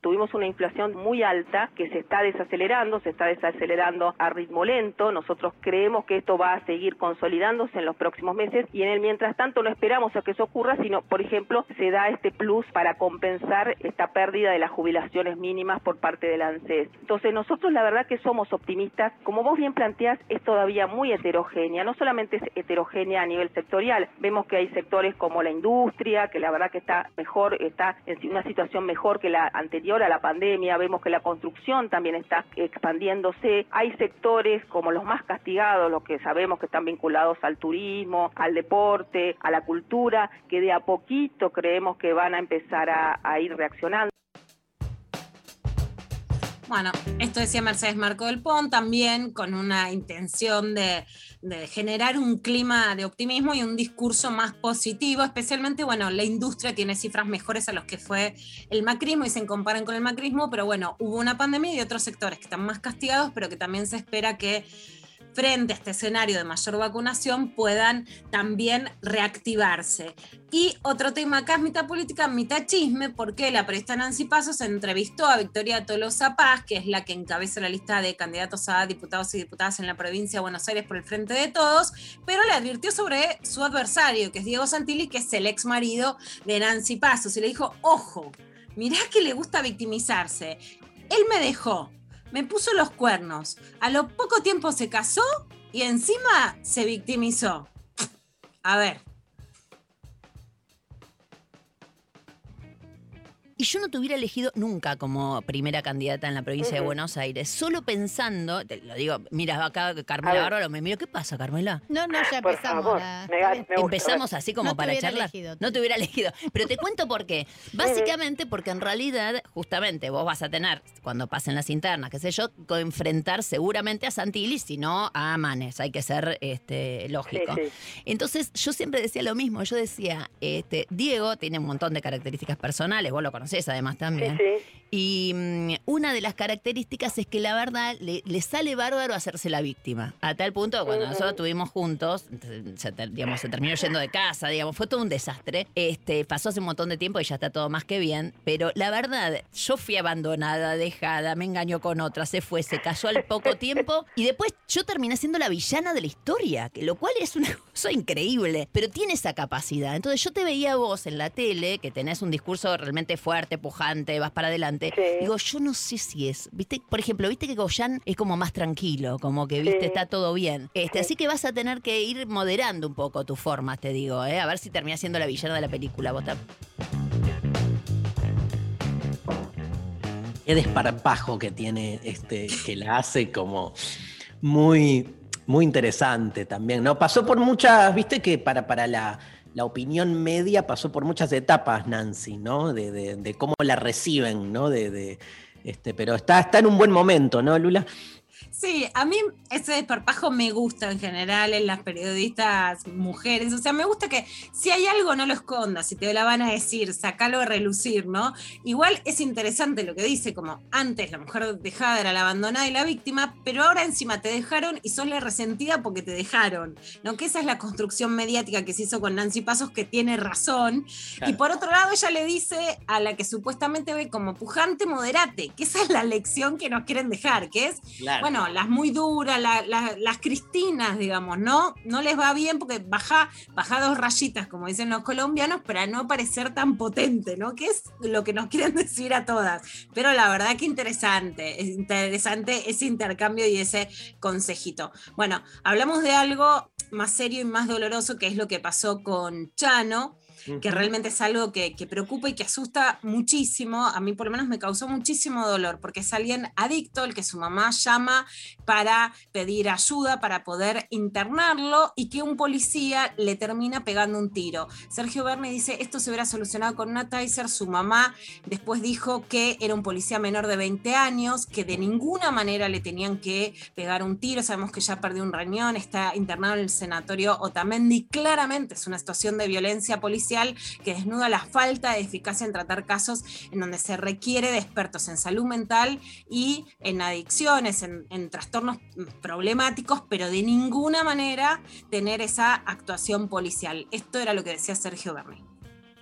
tuvimos una inflación muy alta que se está desacelerando, se está desacelerando a ritmo lento. Nosotros creemos que esto va a seguir consolidándose en los próximos meses y en el mientras tanto no esperamos a que eso ocurra, sino, por ejemplo, se da este plus para compensar esta pérdida de las jubilaciones mínimas por parte del ANSES. Entonces, nosotros la verdad que somos optimistas. Como vos bien planteás, es todavía muy heterogénea. No solamente es heterogénea a nivel sectorial, vemos que hay sectores como la industria, que la verdad que está mejor, está en una situación mejor que la anterior a la pandemia, vemos que la construcción también está expandiéndose, hay sectores como los más castigados, los que sabemos que están vinculados al turismo, al deporte, a la cultura, que de a poquito creemos que van a empezar a, a ir reaccionando. Bueno, esto decía Mercedes Marco del Pont, también con una intención de, de, generar un clima de optimismo y un discurso más positivo, especialmente, bueno, la industria tiene cifras mejores a los que fue el macrismo y se comparan con el macrismo, pero bueno, hubo una pandemia y otros sectores que están más castigados, pero que también se espera que frente a este escenario de mayor vacunación puedan también reactivarse. Y otro tema acá es mitad política, mitad chisme, porque la periodista Nancy Pasos entrevistó a Victoria Tolosa Paz, que es la que encabeza la lista de candidatos a diputados y diputadas en la provincia de Buenos Aires por el Frente de Todos, pero le advirtió sobre su adversario, que es Diego Santilli, que es el ex marido de Nancy Pasos, y le dijo, ojo, mirá que le gusta victimizarse. Él me dejó, me puso los cuernos. A lo poco tiempo se casó y encima se victimizó. A ver. Y yo no te hubiera elegido nunca como primera candidata en la provincia de. Buenos Aires, solo pensando, te lo digo, mira acá Carmela. Bárbaro, me miro, ¿qué pasa Carmela? No, no, ya Por empezamos. favor, la- me- está bien. me gusta. Empezamos así como No te para hubiera charlar. elegido. No te hubiera elegido. Pero te cuento por qué. Básicamente porque en realidad, justamente, vos vas a tener, cuando pasen las internas, qué sé yo, enfrentar seguramente a Santilli, si no a Manes. Hay que ser este, lógico. Sí, Entonces, yo siempre decía lo mismo. Yo decía, este, Diego tiene un montón de características personales, vos lo conocés además también. Y mm, una de las características es que la verdad le, le sale bárbaro hacerse la víctima. A tal punto que cuando nosotros estuvimos juntos, se, ter- digamos, se terminó yendo de casa, digamos, fue todo un desastre. Este, pasó hace un montón de tiempo y ya está todo más que bien. Pero la verdad, yo fui abandonada, dejada, me engañó con otra, se fue, se casó al poco tiempo. Y después yo terminé siendo la villana de la historia, que lo cual es una cosa increíble. Pero tiene esa capacidad. Entonces yo te veía a vos en la tele, que tenés un discurso realmente fuerte, pujante, vas para adelante. Digo, yo no sé si es. ¿Viste? Por ejemplo, viste que Goyan es como más tranquilo, como que viste, Sí. está todo bien. Este, Así que vas a tener que ir moderando un poco tus formas, te digo, ¿eh? A ver si terminas siendo la villana de la película. Vos Qué desparpajo que tiene este, que la hace como muy, muy interesante también, ¿no? Pasó por muchas, viste que para, para la, la opinión media pasó por muchas etapas, Nancy, ¿no? De, de- de cómo la reciben, ¿no? De, de, este, pero está, está en un buen momento, ¿no, Lula? Sí, a mí ese desparpajo me gusta en general en las periodistas mujeres. O sea, me gusta que si hay algo no lo escondas, si te la van a decir, sacalo a relucir, ¿no? Igual es interesante lo que dice, como antes la mujer dejada era la abandonada y la víctima, pero ahora encima te dejaron y sos la resentida porque te dejaron, ¿no? Que esa es la construcción mediática que se hizo con Nancy Pasos, que tiene razón. Claro. Y por otro lado, ella le dice a la que supuestamente ve como pujante, moderate, que esa es la lección que nos quieren dejar, que es, Claro. bueno, las muy duras, la- las cristinas, digamos, ¿no? No les va bien porque baja, baja dos rayitas, como dicen los colombianos, para no parecer tan potente, ¿no? Que es lo que nos quieren decir a todas. Pero la verdad que interesante, es interesante ese intercambio y ese consejito. Bueno, hablamos de algo más serio y más doloroso, que es lo que pasó con Chano. Que realmente es algo que, que preocupa y que asusta muchísimo. A mí por lo menos me causó muchísimo dolor, porque es alguien adicto, el que su mamá llama para pedir ayuda, para poder internarlo y que un policía le termina pegando un tiro. Sergio Berni dice, esto se hubiera solucionado con una taser, su mamá después dijo que era un policía menor de 20 años, que de ninguna manera le tenían que pegar un tiro, sabemos que ya perdió un riñón, está internado en el sanatorio Otamendi, claramente es una situación de violencia policial que desnuda la falta de eficacia en tratar casos en donde se requiere de expertos en salud mental y en adicciones, en, en trastornos problemáticos, pero de ninguna manera tener esa actuación policial. Esto era lo que decía Sergio Berni.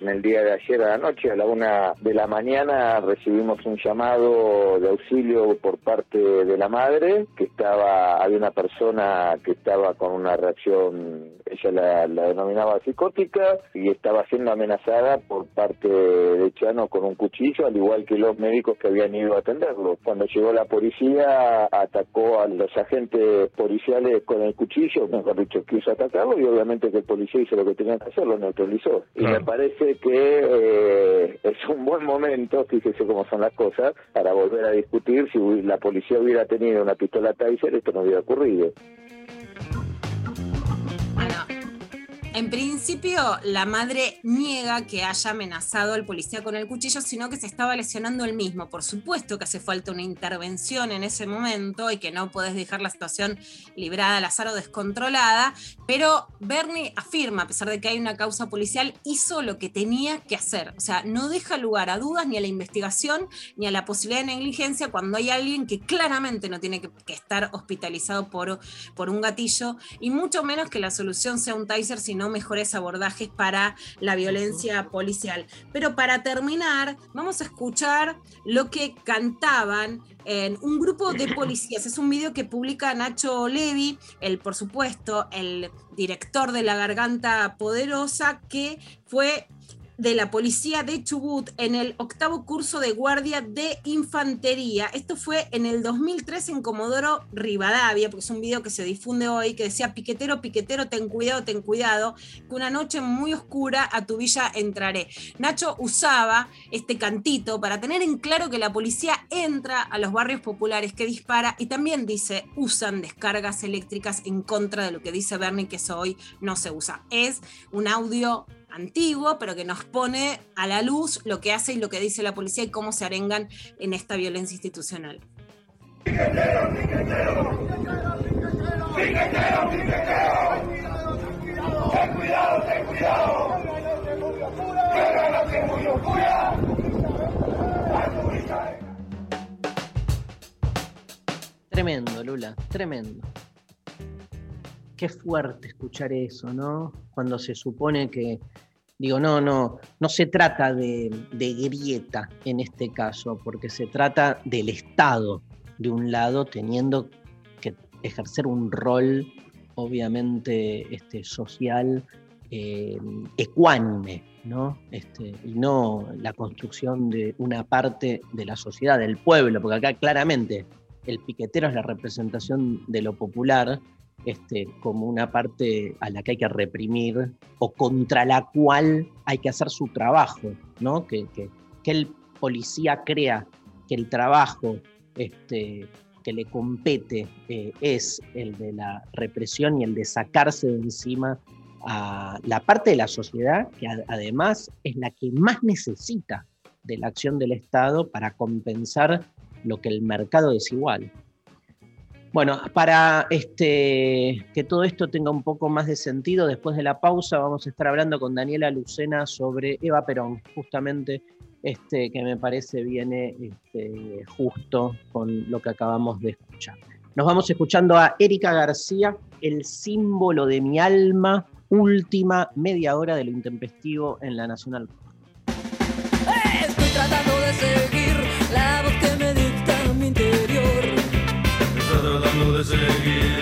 En el día de ayer a la noche, a la una de la mañana, recibimos un llamado de auxilio por parte de la madre, que estaba, había una persona que estaba con una reacción, ella la, la denominaba psicótica, y estaba siendo amenazada por parte de Chano con un cuchillo, al igual que los médicos que habían ido a atenderlo. Cuando llegó la policía, atacó a los agentes policiales con el cuchillo, mejor dicho, quiso atacarlo, y obviamente que el policía hizo lo que tenía que hacer, lo neutralizó. Y me parece que eh, es un buen momento, fíjese cómo son las cosas, para volver a discutir si la policía hubiera tenido una pistola Taser, esto no hubiera ocurrido. En principio, la madre niega que haya amenazado al policía con el cuchillo, sino que se estaba lesionando él mismo. Por supuesto que hace falta una intervención en ese momento y que no podés dejar la situación librada al azar o descontrolada, pero Bernie afirma, a pesar de que hay una causa policial, hizo lo que tenía que hacer. O sea, no deja lugar a dudas ni a la investigación ni a la posibilidad de negligencia cuando hay alguien que claramente no tiene que, que estar hospitalizado por, por un gatillo y mucho menos que la solución sea un taser, sino mejores abordajes para la violencia policial. Pero para terminar, vamos a escuchar lo que cantaban en un grupo de policías. Es un video que publica Nacho Levi, el, por supuesto, el director de La Garganta Poderosa, que fue de la policía de Chubut en el octavo curso de guardia de infantería. Esto fue en el 2003 en Comodoro Rivadavia, porque es un video que se difunde hoy que decía, piquetero, piquetero, ten cuidado, ten cuidado, que una noche muy oscura a tu villa entraré. Nacho usaba este cantito para tener en claro que la policía entra a los barrios populares que dispara y también dice, usan descargas eléctricas en contra de lo que dice Bernie, que eso hoy no se usa. Es un audio antiguo, pero que nos pone a la luz lo que hace y lo que dice la policía y cómo se arengan en esta violencia institucional. Tremendo, Lula, tremendo. Qué fuerte escuchar eso, ¿no? Cuando se supone que, digo, no, no, no se trata de, grieta en este caso, porque se trata del Estado, de un lado, teniendo que ejercer un rol, obviamente, este, social, eh, ecuánime, ¿no? Este, y no la construcción de una parte de la sociedad, del pueblo, porque acá claramente el piquetero es la representación de lo popular este, como una parte a la que hay que reprimir o contra la cual hay que hacer su trabajo, ¿no? Que, el policía crea que el trabajo este, que le compete eh, es el de la represión y el de sacarse de encima a la parte de la sociedad que además es la que más necesita de la acción del Estado para compensar lo que el mercado desigual. Bueno, para este, que todo esto tenga un poco más de sentido, después de la pausa vamos a estar hablando con Daniela Lucena sobre Eva Perón, justamente este, que me parece viene este, justo con lo que acabamos de escuchar. Nos vamos escuchando a Erika García, el símbolo de mi alma, última media hora de lo intempestivo en la Nacional. Estoy tratando de seguir la voz tratando de seguir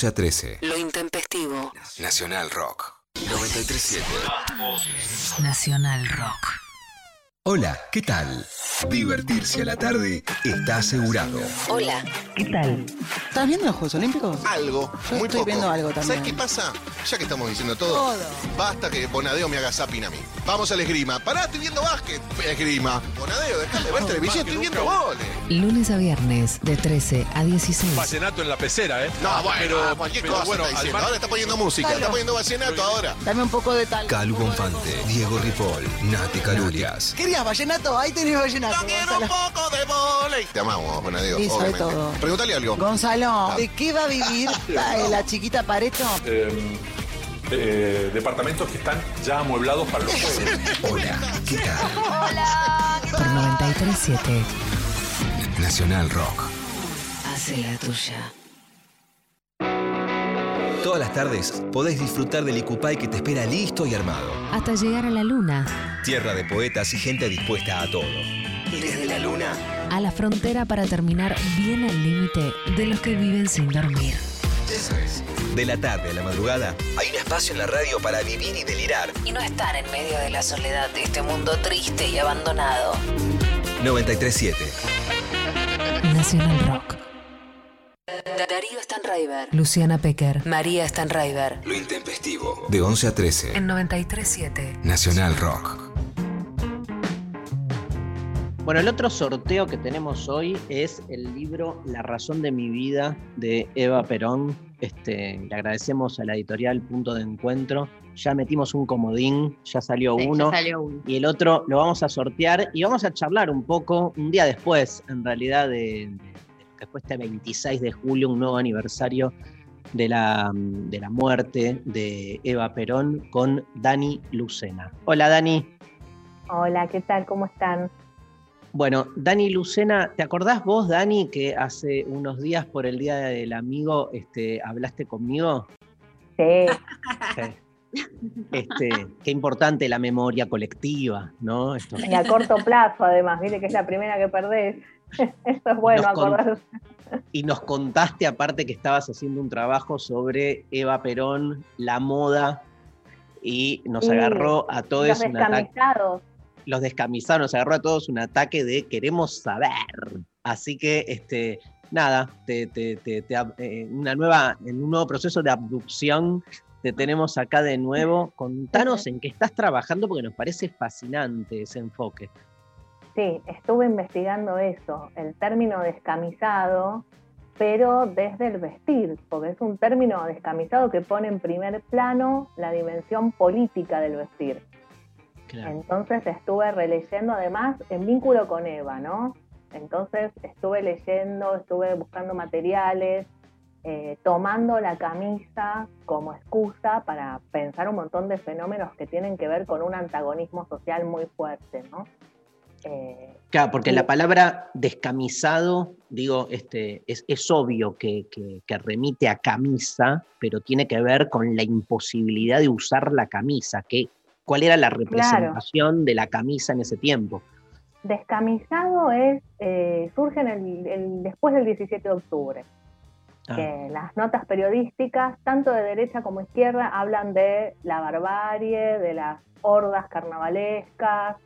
11 a 13. Lo intempestivo. Nacional Rock. 937. Nacional Rock. Hola, ¿qué tal? Divertirse a la tarde está asegurado. Hola, ¿qué tal? ¿Estás viendo los Juegos Olímpicos? Algo, Yo muy estoy poco. viendo algo también. ¿Sabes qué pasa? Ya que estamos diciendo todo, Todo. basta que Bonadeo me haga zapping a mí. Vamos al esgrima. Pará, estoy viendo básquet. Esgrima. Bonadeo, déjame de ver televisión, estoy viendo goles. Lunes a viernes, de 13 a 16. Vallenato en la pecera, ¿eh? No, bueno, pero, cualquier pero cosa bueno, está diciendo. al mar- Ahora está poniendo música, Claro. está poniendo vallenato ahora. Dame un poco de tal. Calu Bonfante, Diego Ripoll, Nati Calulias. ¿Querías vallenato? Ahí tenés vallenato. Gonzalo. poco de volei. Te amamos, Bonadeo, Sí, sobre obviamente. todo. Pregúntale algo. Gonzalo, ¿de qué va a vivir la, la chiquita Pareto? Eh, eh, departamentos que están ya amueblados para los juegos. Hola, ¿qué tal? Por 937. Nacional Rock. Hace la tuya. Todas las tardes podés disfrutar del Icupay que te espera listo y armado. Hasta llegar a la luna. Tierra de poetas y gente dispuesta a todo. Desde la luna. A la frontera para terminar bien al límite de los que viven sin dormir. Eso es. De la tarde a la madrugada, hay un espacio en la radio para vivir y delirar. Y no estar en medio de la soledad de este mundo triste y abandonado. 937. Nacional Rock. Darío Stanraiver. Luciana Pecker. María Stanraiver. Lo intempestivo. De 11 a 13. En 937. Nacional Rock. Bueno, el otro sorteo que tenemos hoy es el libro La razón de mi vida de Eva Perón. Este, le agradecemos a la editorial Punto de Encuentro. Ya metimos un comodín, ya salió Sí, ya uno. salió uno. Y el otro lo vamos a sortear y vamos a charlar un poco, un día después, en realidad, de, de- después de este 26 de julio, un nuevo aniversario de la, de la muerte de Eva Perón con Dani Lucena. Hola Dani. Hola, ¿qué tal? ¿Cómo están? Bueno, Dani Lucena, ¿te acordás vos, Dani, que hace unos días por el Día del Amigo este, hablaste conmigo? Sí. Sí. Este, qué importante la memoria colectiva, ¿no? Esto- Y a corto plazo, además, viste que es la primera que perdés. Eso es bueno, acordarse. Y nos contaste aparte que estabas haciendo un trabajo sobre Eva Perón, la moda, y nos agarró a todos Los descamisados. Los descamisados, nos agarró a todos un ataque de queremos saber. Así que, este, nada, te, te- te- te ab- eh, una nueva, en un nuevo proceso de abducción, te tenemos acá de nuevo. Contanos en qué estás trabajando porque nos parece fascinante ese enfoque. Sí, estuve investigando eso, el término descamisado, pero desde el vestir, porque es un término descamisado que pone en primer plano la dimensión política del vestir. Entonces estuve releyendo además en vínculo con Eva, ¿no? Entonces estuve leyendo, estuve buscando materiales, eh, tomando la camisa como excusa para pensar un montón de fenómenos que tienen que ver con un antagonismo social muy fuerte, ¿no? Eh, Claro, porque la palabra descamisado, digo, este, es, es obvio que, que- que remite a camisa, pero tiene que ver con la imposibilidad de usar la camisa. Que, ¿Cuál era la representación de la camisa en ese tiempo? Descamisado es, eh, surge en el, el- después del 17 de octubre. Ah. que las notas periodísticas, tanto de derecha como izquierda, hablan de la barbarie, de las hordas carnavalescas,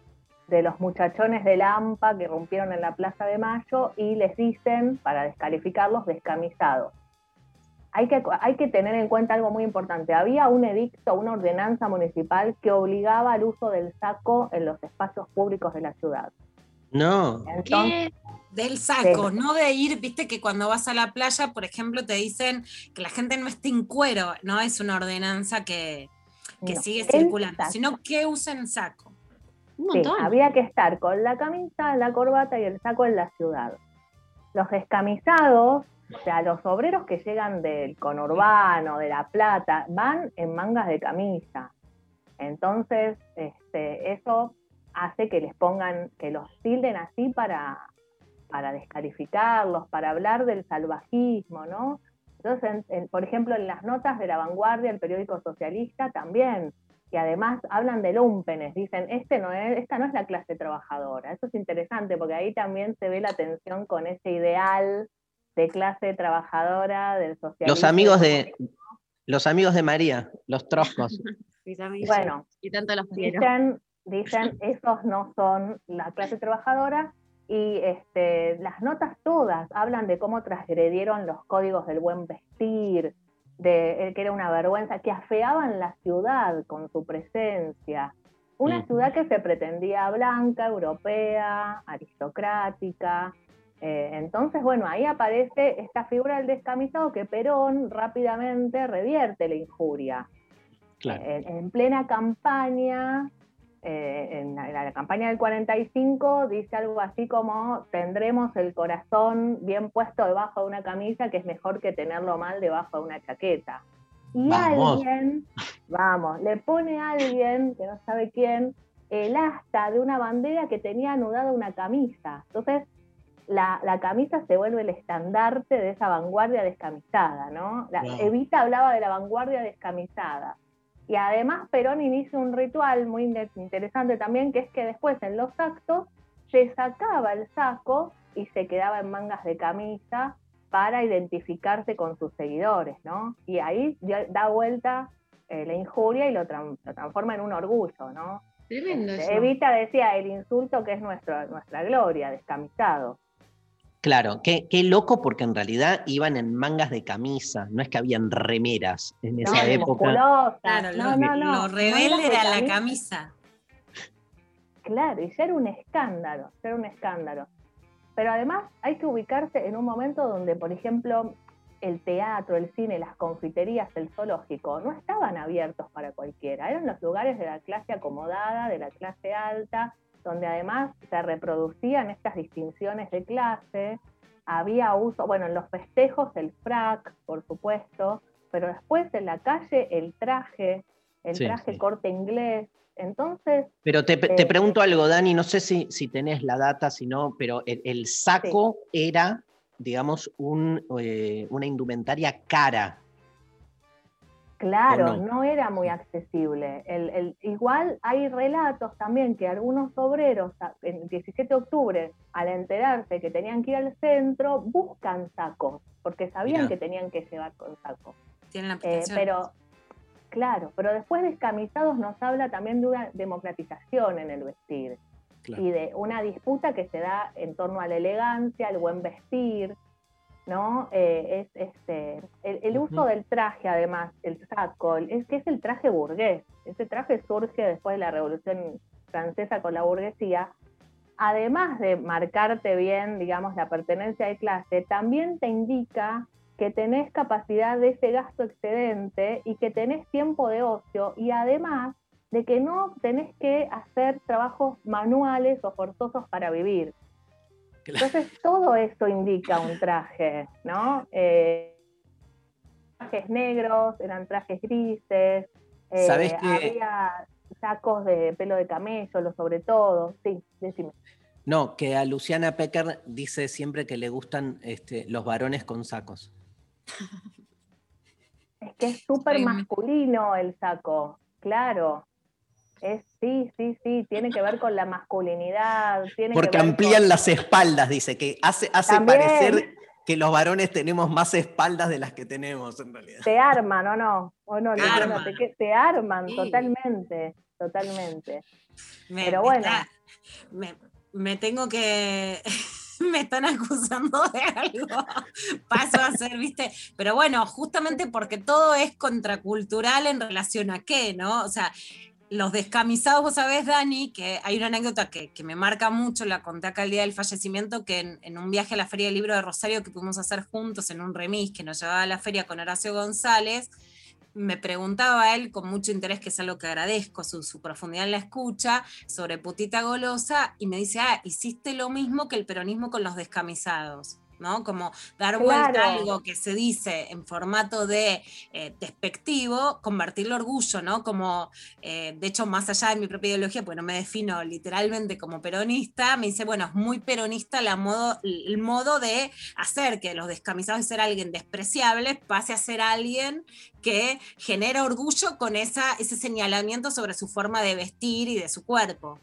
de los muchachones de Lampa que rompieron en la Plaza de Mayo y les dicen, para descalificarlos, descamisados. Hay que, hay que tener en cuenta algo muy importante. Había un edicto, una ordenanza municipal que obligaba al uso del saco en los espacios públicos de la ciudad. No. Entonces, Del saco, Sí. no de ir, viste que cuando vas a la playa, por ejemplo, te dicen que la gente no esté en cuero, no es una ordenanza que, que No, sigue circulando, saco. sino que usen saco. Sí, había que estar con la camisa, la corbata y el saco en la ciudad. Los descamisados, o sea, los obreros que llegan del conurbano, de La Plata, van en mangas de camisa. Entonces, este, eso hace que les pongan, que los tilden así para, para descalificarlos, para hablar del salvajismo, ¿no? Entonces, en- en- por ejemplo, en las notas de La Vanguardia, el periódico socialista, también, y además hablan de lumpenes, dicen, este no es, esta no es la clase trabajadora. Eso es interesante porque ahí también se ve la tensión con ese ideal de clase trabajadora, del socialismo. Los amigos de los amigos de María, los troscos. Bueno, y tanto los. Dicen, dicen, esos no son la clase trabajadora y este, las notas todas hablan de cómo transgredieron los códigos del buen vestir, de eh, que era una vergüenza, que afeaban la ciudad con su presencia. Una ciudad que se pretendía blanca, europea, aristocrática. Eh, entonces, bueno, ahí aparece esta figura del descamisado que Perón rápidamente revierte la injuria. Claro. En, en plena campaña, eh, en la, la campaña del 45, dice algo así como, tendremos el corazón bien puesto debajo de una camisa, que es mejor que tenerlo mal debajo de una chaqueta. Y Vamos. alguien, vamos, le pone a alguien, que no sabe quién, el asta de una bandera que tenía anudada una camisa. Entonces, la, la camisa se vuelve el estandarte de esa vanguardia descamisada, ¿no? La- Wow. Evita hablaba de la vanguardia descamisada. Y además Perón inicia un ritual muy in- interesante también, que es que después en los actos se sacaba el saco y se quedaba en mangas de camisa para identificarse con sus seguidores, ¿no? Y ahí da vuelta eh, la injuria y lo, tran- lo transforma en un orgullo, ¿no? Tremendo Este. Evita decía el insulto que es nuestro, nuestra gloria, descamisado. Claro, qué, qué loco porque en realidad iban en mangas de camisa, no es que habían remeras en No, esa época. Claro, no, lo, no, no. lo rebelde era la camisa. camisa. Claro, y ya era un escándalo, ya era un escándalo. Pero además hay que ubicarse en un momento donde, por ejemplo, el teatro, el cine, las confiterías, el zoológico, no estaban abiertos para cualquiera. Eran los lugares de la clase acomodada, de la clase alta, donde además se reproducían estas distinciones de clase. Había uso, bueno, en los festejos el frac, por supuesto, pero después en la calle el traje, el Sí, traje sí. corte inglés. Entonces, Pero te, te Eh, pregunto algo, Dani, no sé si, si tenés la data, si no, pero el, el saco era, digamos, un, eh, una indumentaria cara. Claro, ¿O no? no? era muy accesible. El, el- igual hay relatos también que algunos obreros, en el 17 de octubre, al enterarse que tenían que ir al centro, buscan sacos, porque sabían Mirá. que tenían que llevar con sacos. Tienen la Eh, pero, claro, pero después descamisados nos habla también de una democratización en el vestir y de una disputa que se da en torno a la elegancia, al buen vestir, ¿no? Eh, es este, el, el uso del traje, además, el saco, es que es el traje burgués. Ese traje surge después de la Revolución Francesa con la burguesía. Además de marcarte bien, digamos, la pertenencia de clase, también te indica que tenés capacidad de ese gasto excedente y que tenés tiempo de ocio y además de que no tenés que hacer trabajos manuales o forzosos para vivir. Entonces todo eso indica un traje, ¿no? Eh, trajes negros, eran trajes grises, eh, ¿Sabés que- había sacos de pelo de camello, sobre todo, sí, decime. No, que a Luciana Pecker dice siempre que le gustan este, los varones con sacos. Es que es súper masculino el saco, claro. Es, sí, sí, sí, tiene que ver con la masculinidad. Tiene Porque que ver amplían con- las espaldas, dice, que hace, hace También. parecer que los varones tenemos más espaldas de las que tenemos en realidad. Te arman, ¿o no? ¿O no? Te arman. Te, arman Sí. totalmente, totalmente. Me- Pero bueno. está- me, me tengo que. me están acusando de algo. Paso a ser, ¿viste? Pero bueno, justamente porque todo es contracultural en relación a qué, ¿no? O sea, los descamisados, vos sabés, Dani, que hay una anécdota que, que me marca mucho, la conté acá el día del fallecimiento, que en, un viaje a la Feria del Libro de Rosario que pudimos hacer juntos en un remis que nos llevaba a la feria con Horacio González, me preguntaba él con mucho interés, que es algo que agradezco, su profundidad en la escucha, sobre putita golosa, y me dice, ah, hiciste lo mismo que el peronismo con los descamisados. ¿No? Como dar vuelta a algo que se dice en formato de eh, despectivo, convertirlo en orgullo, ¿no? Como, eh, de hecho, más allá de mi propia ideología, pues no me defino literalmente como peronista, me dice, bueno, es muy peronista la modo, el modo de hacer que los descamisados de ser alguien despreciable pase a ser alguien que genera orgullo con esa, ese señalamiento sobre su forma de vestir y de su cuerpo.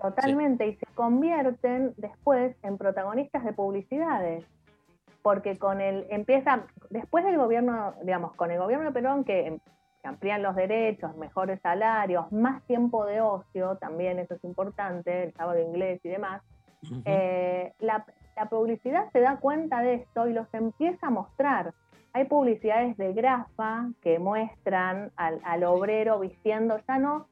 Totalmente, y se convierten después en protagonistas de publicidades. porque con el empieza, después del gobierno, digamos, con el gobierno de Perón que, em- que amplían los derechos, mejores salarios, más tiempo de ocio, también eso es importante, el sábado inglés y demás, eh, la, la publicidad se da cuenta de esto y los empieza a mostrar. Hay publicidades de grafa que muestran al, al obrero vistiendo ya no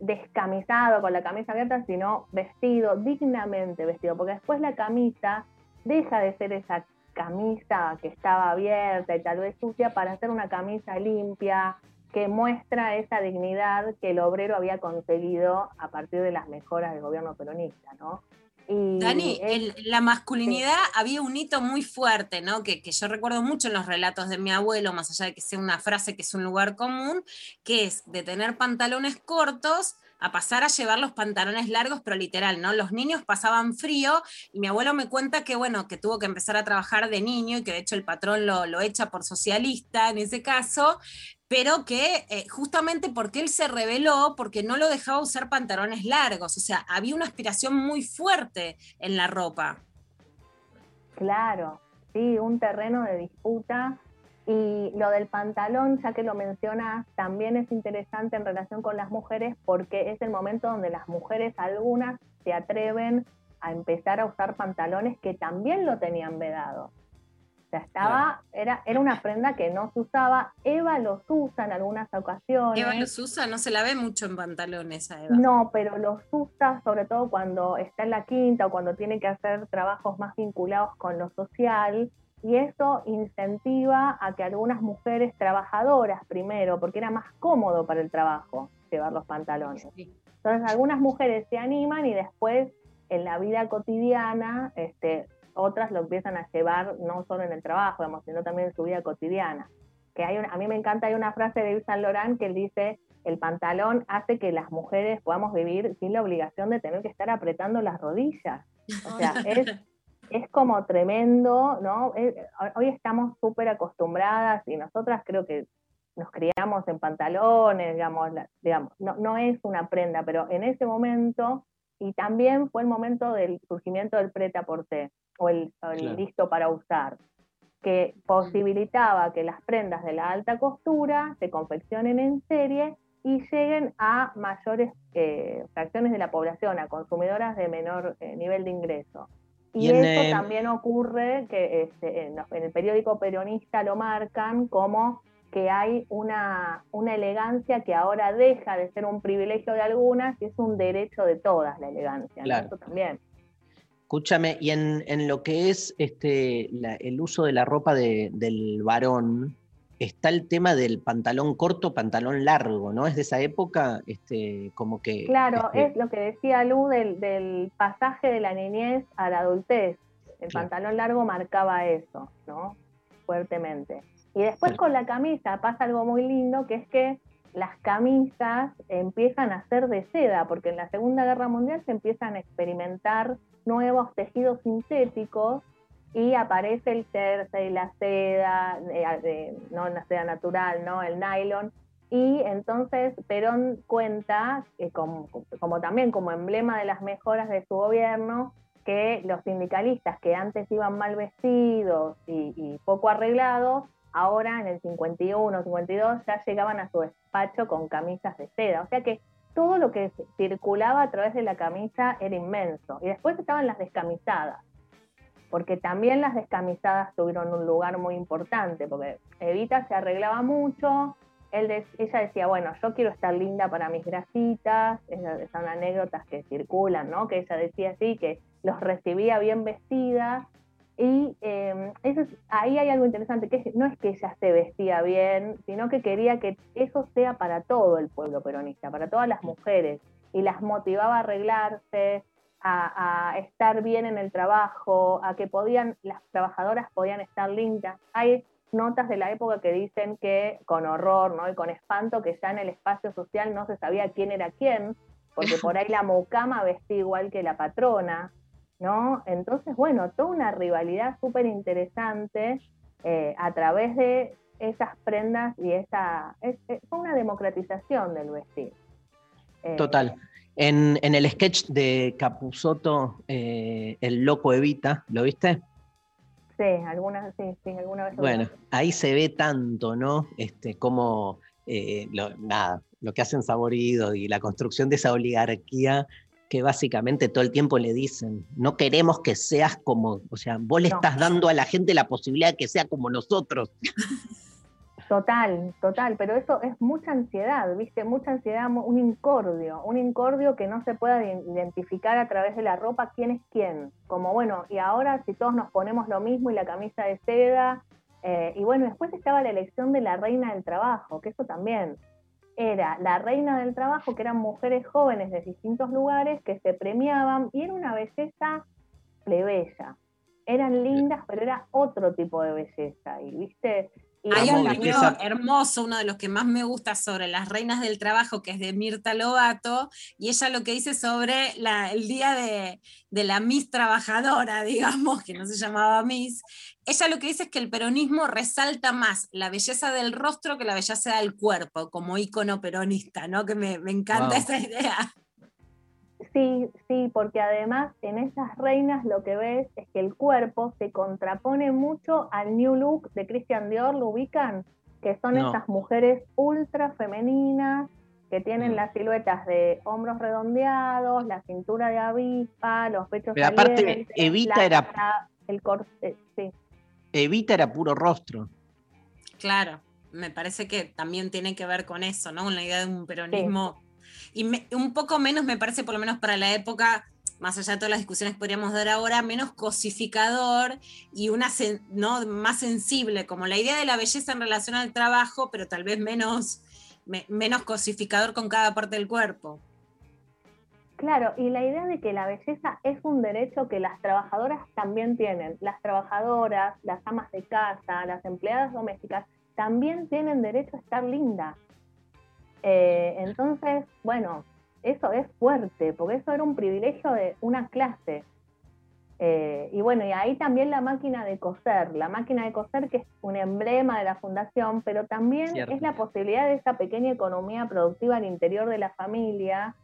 descamisado con la camisa abierta, sino vestido, dignamente vestido, porque después la camisa deja de ser esa camisa que estaba abierta y tal vez sucia para ser una camisa limpia que muestra esa dignidad que el obrero había conseguido a partir de las mejoras del gobierno peronista, ¿no? Y Dani, es- la masculinidad había un hito muy fuerte, ¿no? Que, que yo recuerdo mucho en los relatos de mi abuelo, más allá de que sea una frase que es un lugar común, que es de tener pantalones cortos a pasar a llevar los pantalones largos, pero literal, ¿no? Los niños pasaban frío y mi abuelo me cuenta que, bueno, que tuvo que empezar a trabajar de niño y que de hecho el patrón lo, lo echa por socialista en ese caso, pero que eh, justamente porque él se rebeló, porque no lo dejaba usar pantalones largos, o sea, había una aspiración muy fuerte en la ropa. Claro, sí, un terreno de disputa. Y lo del pantalón, ya que lo mencionas, también es interesante en relación con las mujeres porque es el momento donde las mujeres, algunas, se atreven a empezar a usar pantalones que también lo tenían vedado. O sea, estaba, era, era una prenda que no se usaba. Eva los usa en algunas ocasiones. Eva los usa, no se la ve mucho en pantalones a Eva. No, pero los usa sobre todo cuando está en la quinta o cuando tiene que hacer trabajos más vinculados con lo social y eso incentiva a que algunas mujeres trabajadoras primero, porque era más cómodo para el trabajo llevar los pantalones. Entonces algunas mujeres se animan y después en la vida cotidiana este, otras lo empiezan a llevar no solo en el trabajo, digamos, sino también en su vida cotidiana. Que hay una- a mí me encanta, hay una frase de Yves Saint Laurent que él dice, el pantalón hace que las mujeres podamos vivir sin la obligación de tener que estar apretando las rodillas. O sea, es, es como tremendo, ¿no? Eh, Hoy estamos súper acostumbradas y nosotras creo que nos criamos en pantalones, digamos, digamos no, no es una prenda, pero en ese momento, y también fue el momento del surgimiento del prêt-à-porter, o el, o el Claro. listo para usar, que posibilitaba que las prendas de la alta costura se confeccionen en serie y lleguen a mayores eh, fracciones de la población, a consumidoras de menor eh, nivel de ingreso. Y, Y eh, también ocurre, que este, en, el periódico peronista lo marcan como que hay una, una elegancia que ahora deja de ser un privilegio de algunas y es un derecho de todas la elegancia. ¿no? Claro. Eso también. Escúchame, y en, en lo que es este, la- el uso de la ropa de- del varón, está el tema del pantalón corto, pantalón largo, ¿no? Es de esa época, este, como que... Claro, este, es lo que decía Lu del, del pasaje de la niñez a la adultez. El Claro. pantalón largo marcaba eso, ¿no? Fuertemente. Y después con la camisa pasa algo muy lindo, que es que las camisas empiezan a ser de seda, porque en la Segunda Guerra Mundial se empiezan a experimentar nuevos tejidos sintéticos y aparece el jersey, la seda, eh, eh, no la seda natural, ¿no? El nylon. Y entonces Perón cuenta, que como, también como emblema de las mejoras de su gobierno, que los sindicalistas que antes iban mal vestidos y poco arreglados, ahora en el 51, 52 ya llegaban a su despacho con camisas de seda. O sea que todo lo que circulaba a través de la camisa era inmenso. Y después estaban las descamisadas, porque también las descamisadas tuvieron un lugar muy importante, porque Evita se arreglaba mucho, él ella decía, bueno, yo quiero estar linda para mis grasitas, esas son anécdotas que circulan, ¿no? Que ella decía así, que los recibía bien vestidas, y eh, eso es- ahí hay algo interesante, que no es que ella se vestía bien, sino que quería que eso sea para todo el pueblo peronista, para todas las mujeres, y las motivaba a arreglarse, a, a estar bien en el trabajo, a que podían, las trabajadoras podían estar lindas. Hay notas de la época que dicen que con horror ¿no? y con espanto que ya en el espacio social no se sabía quién era quién, porque por ahí la mucama vestía igual que la patrona, ¿no? Entonces, bueno, toda una rivalidad súper interesante eh, a través de esas prendas y esa... es- es- fue una democratización del vestir. Eh, Total. En, en el sketch de Capusotto, eh, El Loco Evita, ¿lo viste? Sí, algunas, sí, sí, alguna vez. Bueno, vi. ahí se ve tanto, ¿no? Este, como eh, lo, nada, lo que hacen Saborido y la construcción de esa oligarquía que básicamente todo el tiempo le dicen, no queremos que seas como, o sea, vos le No. estás dando a la gente la posibilidad de que sea como nosotros. Total, total, pero eso es mucha ansiedad, ¿viste? Mucha ansiedad, un incordio, un incordio que no se pueda identificar a través de la ropa quién es quién. Como bueno, y ahora si todos nos ponemos lo mismo y la camisa de seda, eh, y bueno, después estaba la elección de la reina del trabajo, que eso también era la reina del trabajo, que eran mujeres jóvenes de distintos lugares que se premiaban y era una belleza plebeya. Eran lindas, pero era otro tipo de belleza, y viste, Hay un libro hermoso, uno de los que más me gusta sobre las reinas del trabajo, que es de Mirta Lobato, y ella lo que dice sobre la- el día de, de la Miss Trabajadora, digamos, que no se llamaba Miss, ella lo que dice es que el peronismo resalta más la belleza del rostro que la belleza del cuerpo, como ícono peronista, ¿no? Que me, me encanta Wow. esa idea. Sí, sí, porque además en esas reinas lo que ves es que el cuerpo se contrapone mucho al New Look de Christian Dior, ¿lo ubican? Que son No. esas mujeres ultra femeninas que tienen las siluetas de hombros redondeados, la cintura de avispa, los pechos Pero aparte, Evita la era- el corset, sí. Evita era puro rostro. Claro, me parece que también tiene que ver con eso, ¿no? Con la idea de un peronismo. Y me- un poco menos, me parece, por lo menos para la época, más allá de todas las discusiones que podríamos dar ahora, menos cosificador y una ¿no? más sensible, como la idea de la belleza en relación al trabajo, pero tal vez menos, me- menos cosificador con cada parte del cuerpo. Claro, y la idea de que la belleza es un derecho que las trabajadoras también tienen. Las trabajadoras, las amas de casa, las empleadas domésticas, también tienen derecho a estar lindas. Eh, entonces, bueno, eso es fuerte, porque eso era un privilegio de una clase. Eh, y bueno, y ahí también la máquina de coser, la máquina de coser que es un emblema de la fundación, pero también Cierto. es la posibilidad de esa pequeña economía productiva al interior de la familia,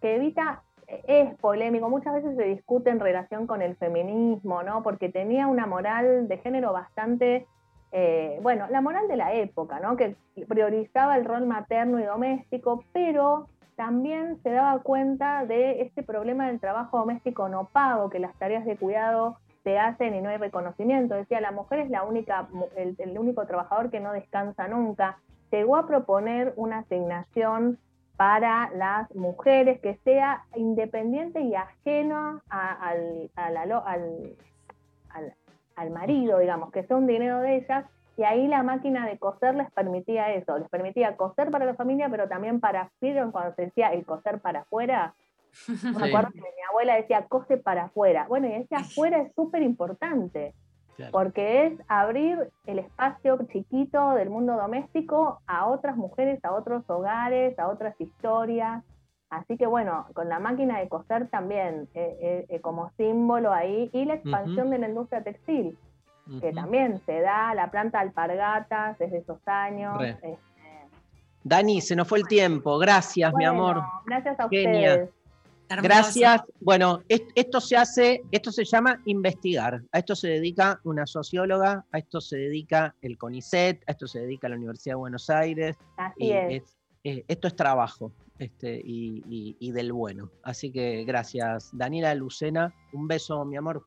que Evita eh, es polémico, muchas veces se discute en relación con el feminismo, ¿no? Porque tenía una moral de género bastante, eh, bueno, la moral de la época, ¿no? Que priorizaba el rol materno y doméstico, pero también se daba cuenta de este problema del trabajo doméstico no pago, que las tareas de cuidado se hacen y no hay reconocimiento. Decía, la mujer es la única, el, el único trabajador que no descansa nunca. Llegó a proponer una asignación para las mujeres que sea independiente y ajena a- al- al marido, digamos, que sea un dinero de ellas, y ahí la máquina de coser les permitía eso, les permitía coser para la familia, pero también para, ¿vieron cuando se decía el coser para afuera? Me acuerdo que mi abuela decía cose para afuera. Bueno, y ese afuera es súper importante, Claro. porque es abrir el espacio chiquito del mundo doméstico a otras mujeres, a otros hogares, a otras historias. Así que bueno, con la máquina de coser también eh, eh, eh, como símbolo ahí, y la expansión de la industria textil, que también se da la planta de alpargatas desde esos años. Eh, Dani, se nos fue el tiempo. Gracias, mi amor. Gracias a Genia. ustedes. Gracias. Bueno, est- esto se hace, esto se llama investigar. A esto se dedica una socióloga, a esto se dedica el CONICET, a esto se dedica la Universidad de Buenos Aires. Así y es. esto es trabajo este, y, y- y del bueno. Así que gracias, Daniela Lucena. Un beso, mi amor.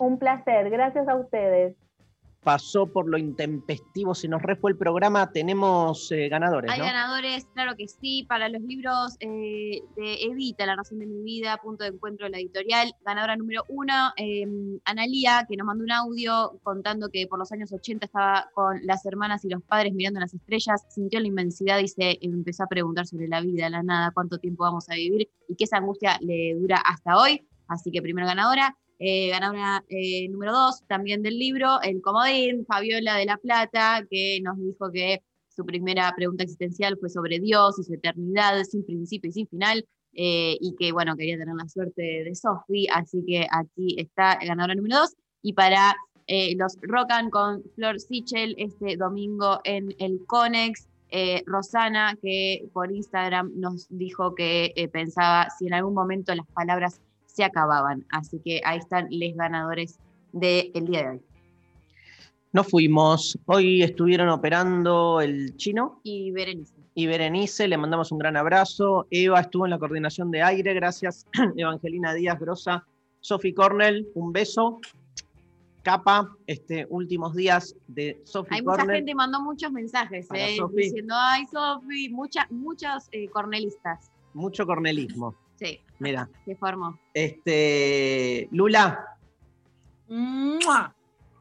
Un placer, gracias a ustedes. Pasó por lo intempestivo, se nos re fue el programa. Tenemos eh, ganadores, Hay ¿no? ganadores, claro que sí, para los libros eh, de Evita, La razón de mi vida, punto de encuentro de la editorial. Ganadora número uno, eh, Analía, que nos mandó un audio contando que por los años 80 estaba con las hermanas y los padres mirando las estrellas, sintió la inmensidad y se empezó a preguntar sobre la vida, la nada, cuánto tiempo vamos a vivir y que esa angustia le dura hasta hoy. Así que primero ganadora. Eh, ganadora eh, número dos, también del libro, El Comodín, Fabiola de la Plata, que nos dijo que su primera pregunta existencial fue sobre Dios y su eternidad, sin principio y sin final, eh, y que, bueno, quería tener la suerte de Sophie, así que aquí está el ganador número dos. Y para los Rockan con Flor Sichel este domingo en el Conex, Rosana, que por Instagram nos dijo que pensaba si en algún momento las palabras se acababan. Así que ahí están los ganadores del día de hoy. Nos fuimos. Hoy estuvieron operando el chino Y Berenice. y Berenice. Le mandamos un gran abrazo. Eva estuvo en la coordinación de aire. Gracias. Evangelina Díaz Grosa. Sophie Cornell, un beso. Capa, este, últimos días de Sophie Hay mucha gente mandó muchos mensajes eh, Sofi. diciendo, ay, Sofi, mucha, muchos eh, cornelistas. Mucho cornelismo. Sí, Mira, se formó. este, Lula,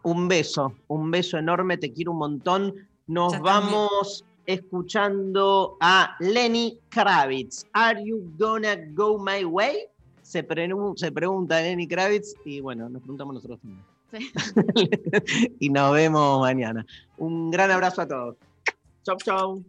un beso, un beso enorme, te quiero un montón. Nos Yo vamos escuchando a Lenny Kravitz. Are you gonna go my way? Se, prenu- se pregunta Lenny Kravitz y bueno, nos preguntamos nosotros también. Sí. y nos vemos mañana. Un gran abrazo a todos. Chau, chau.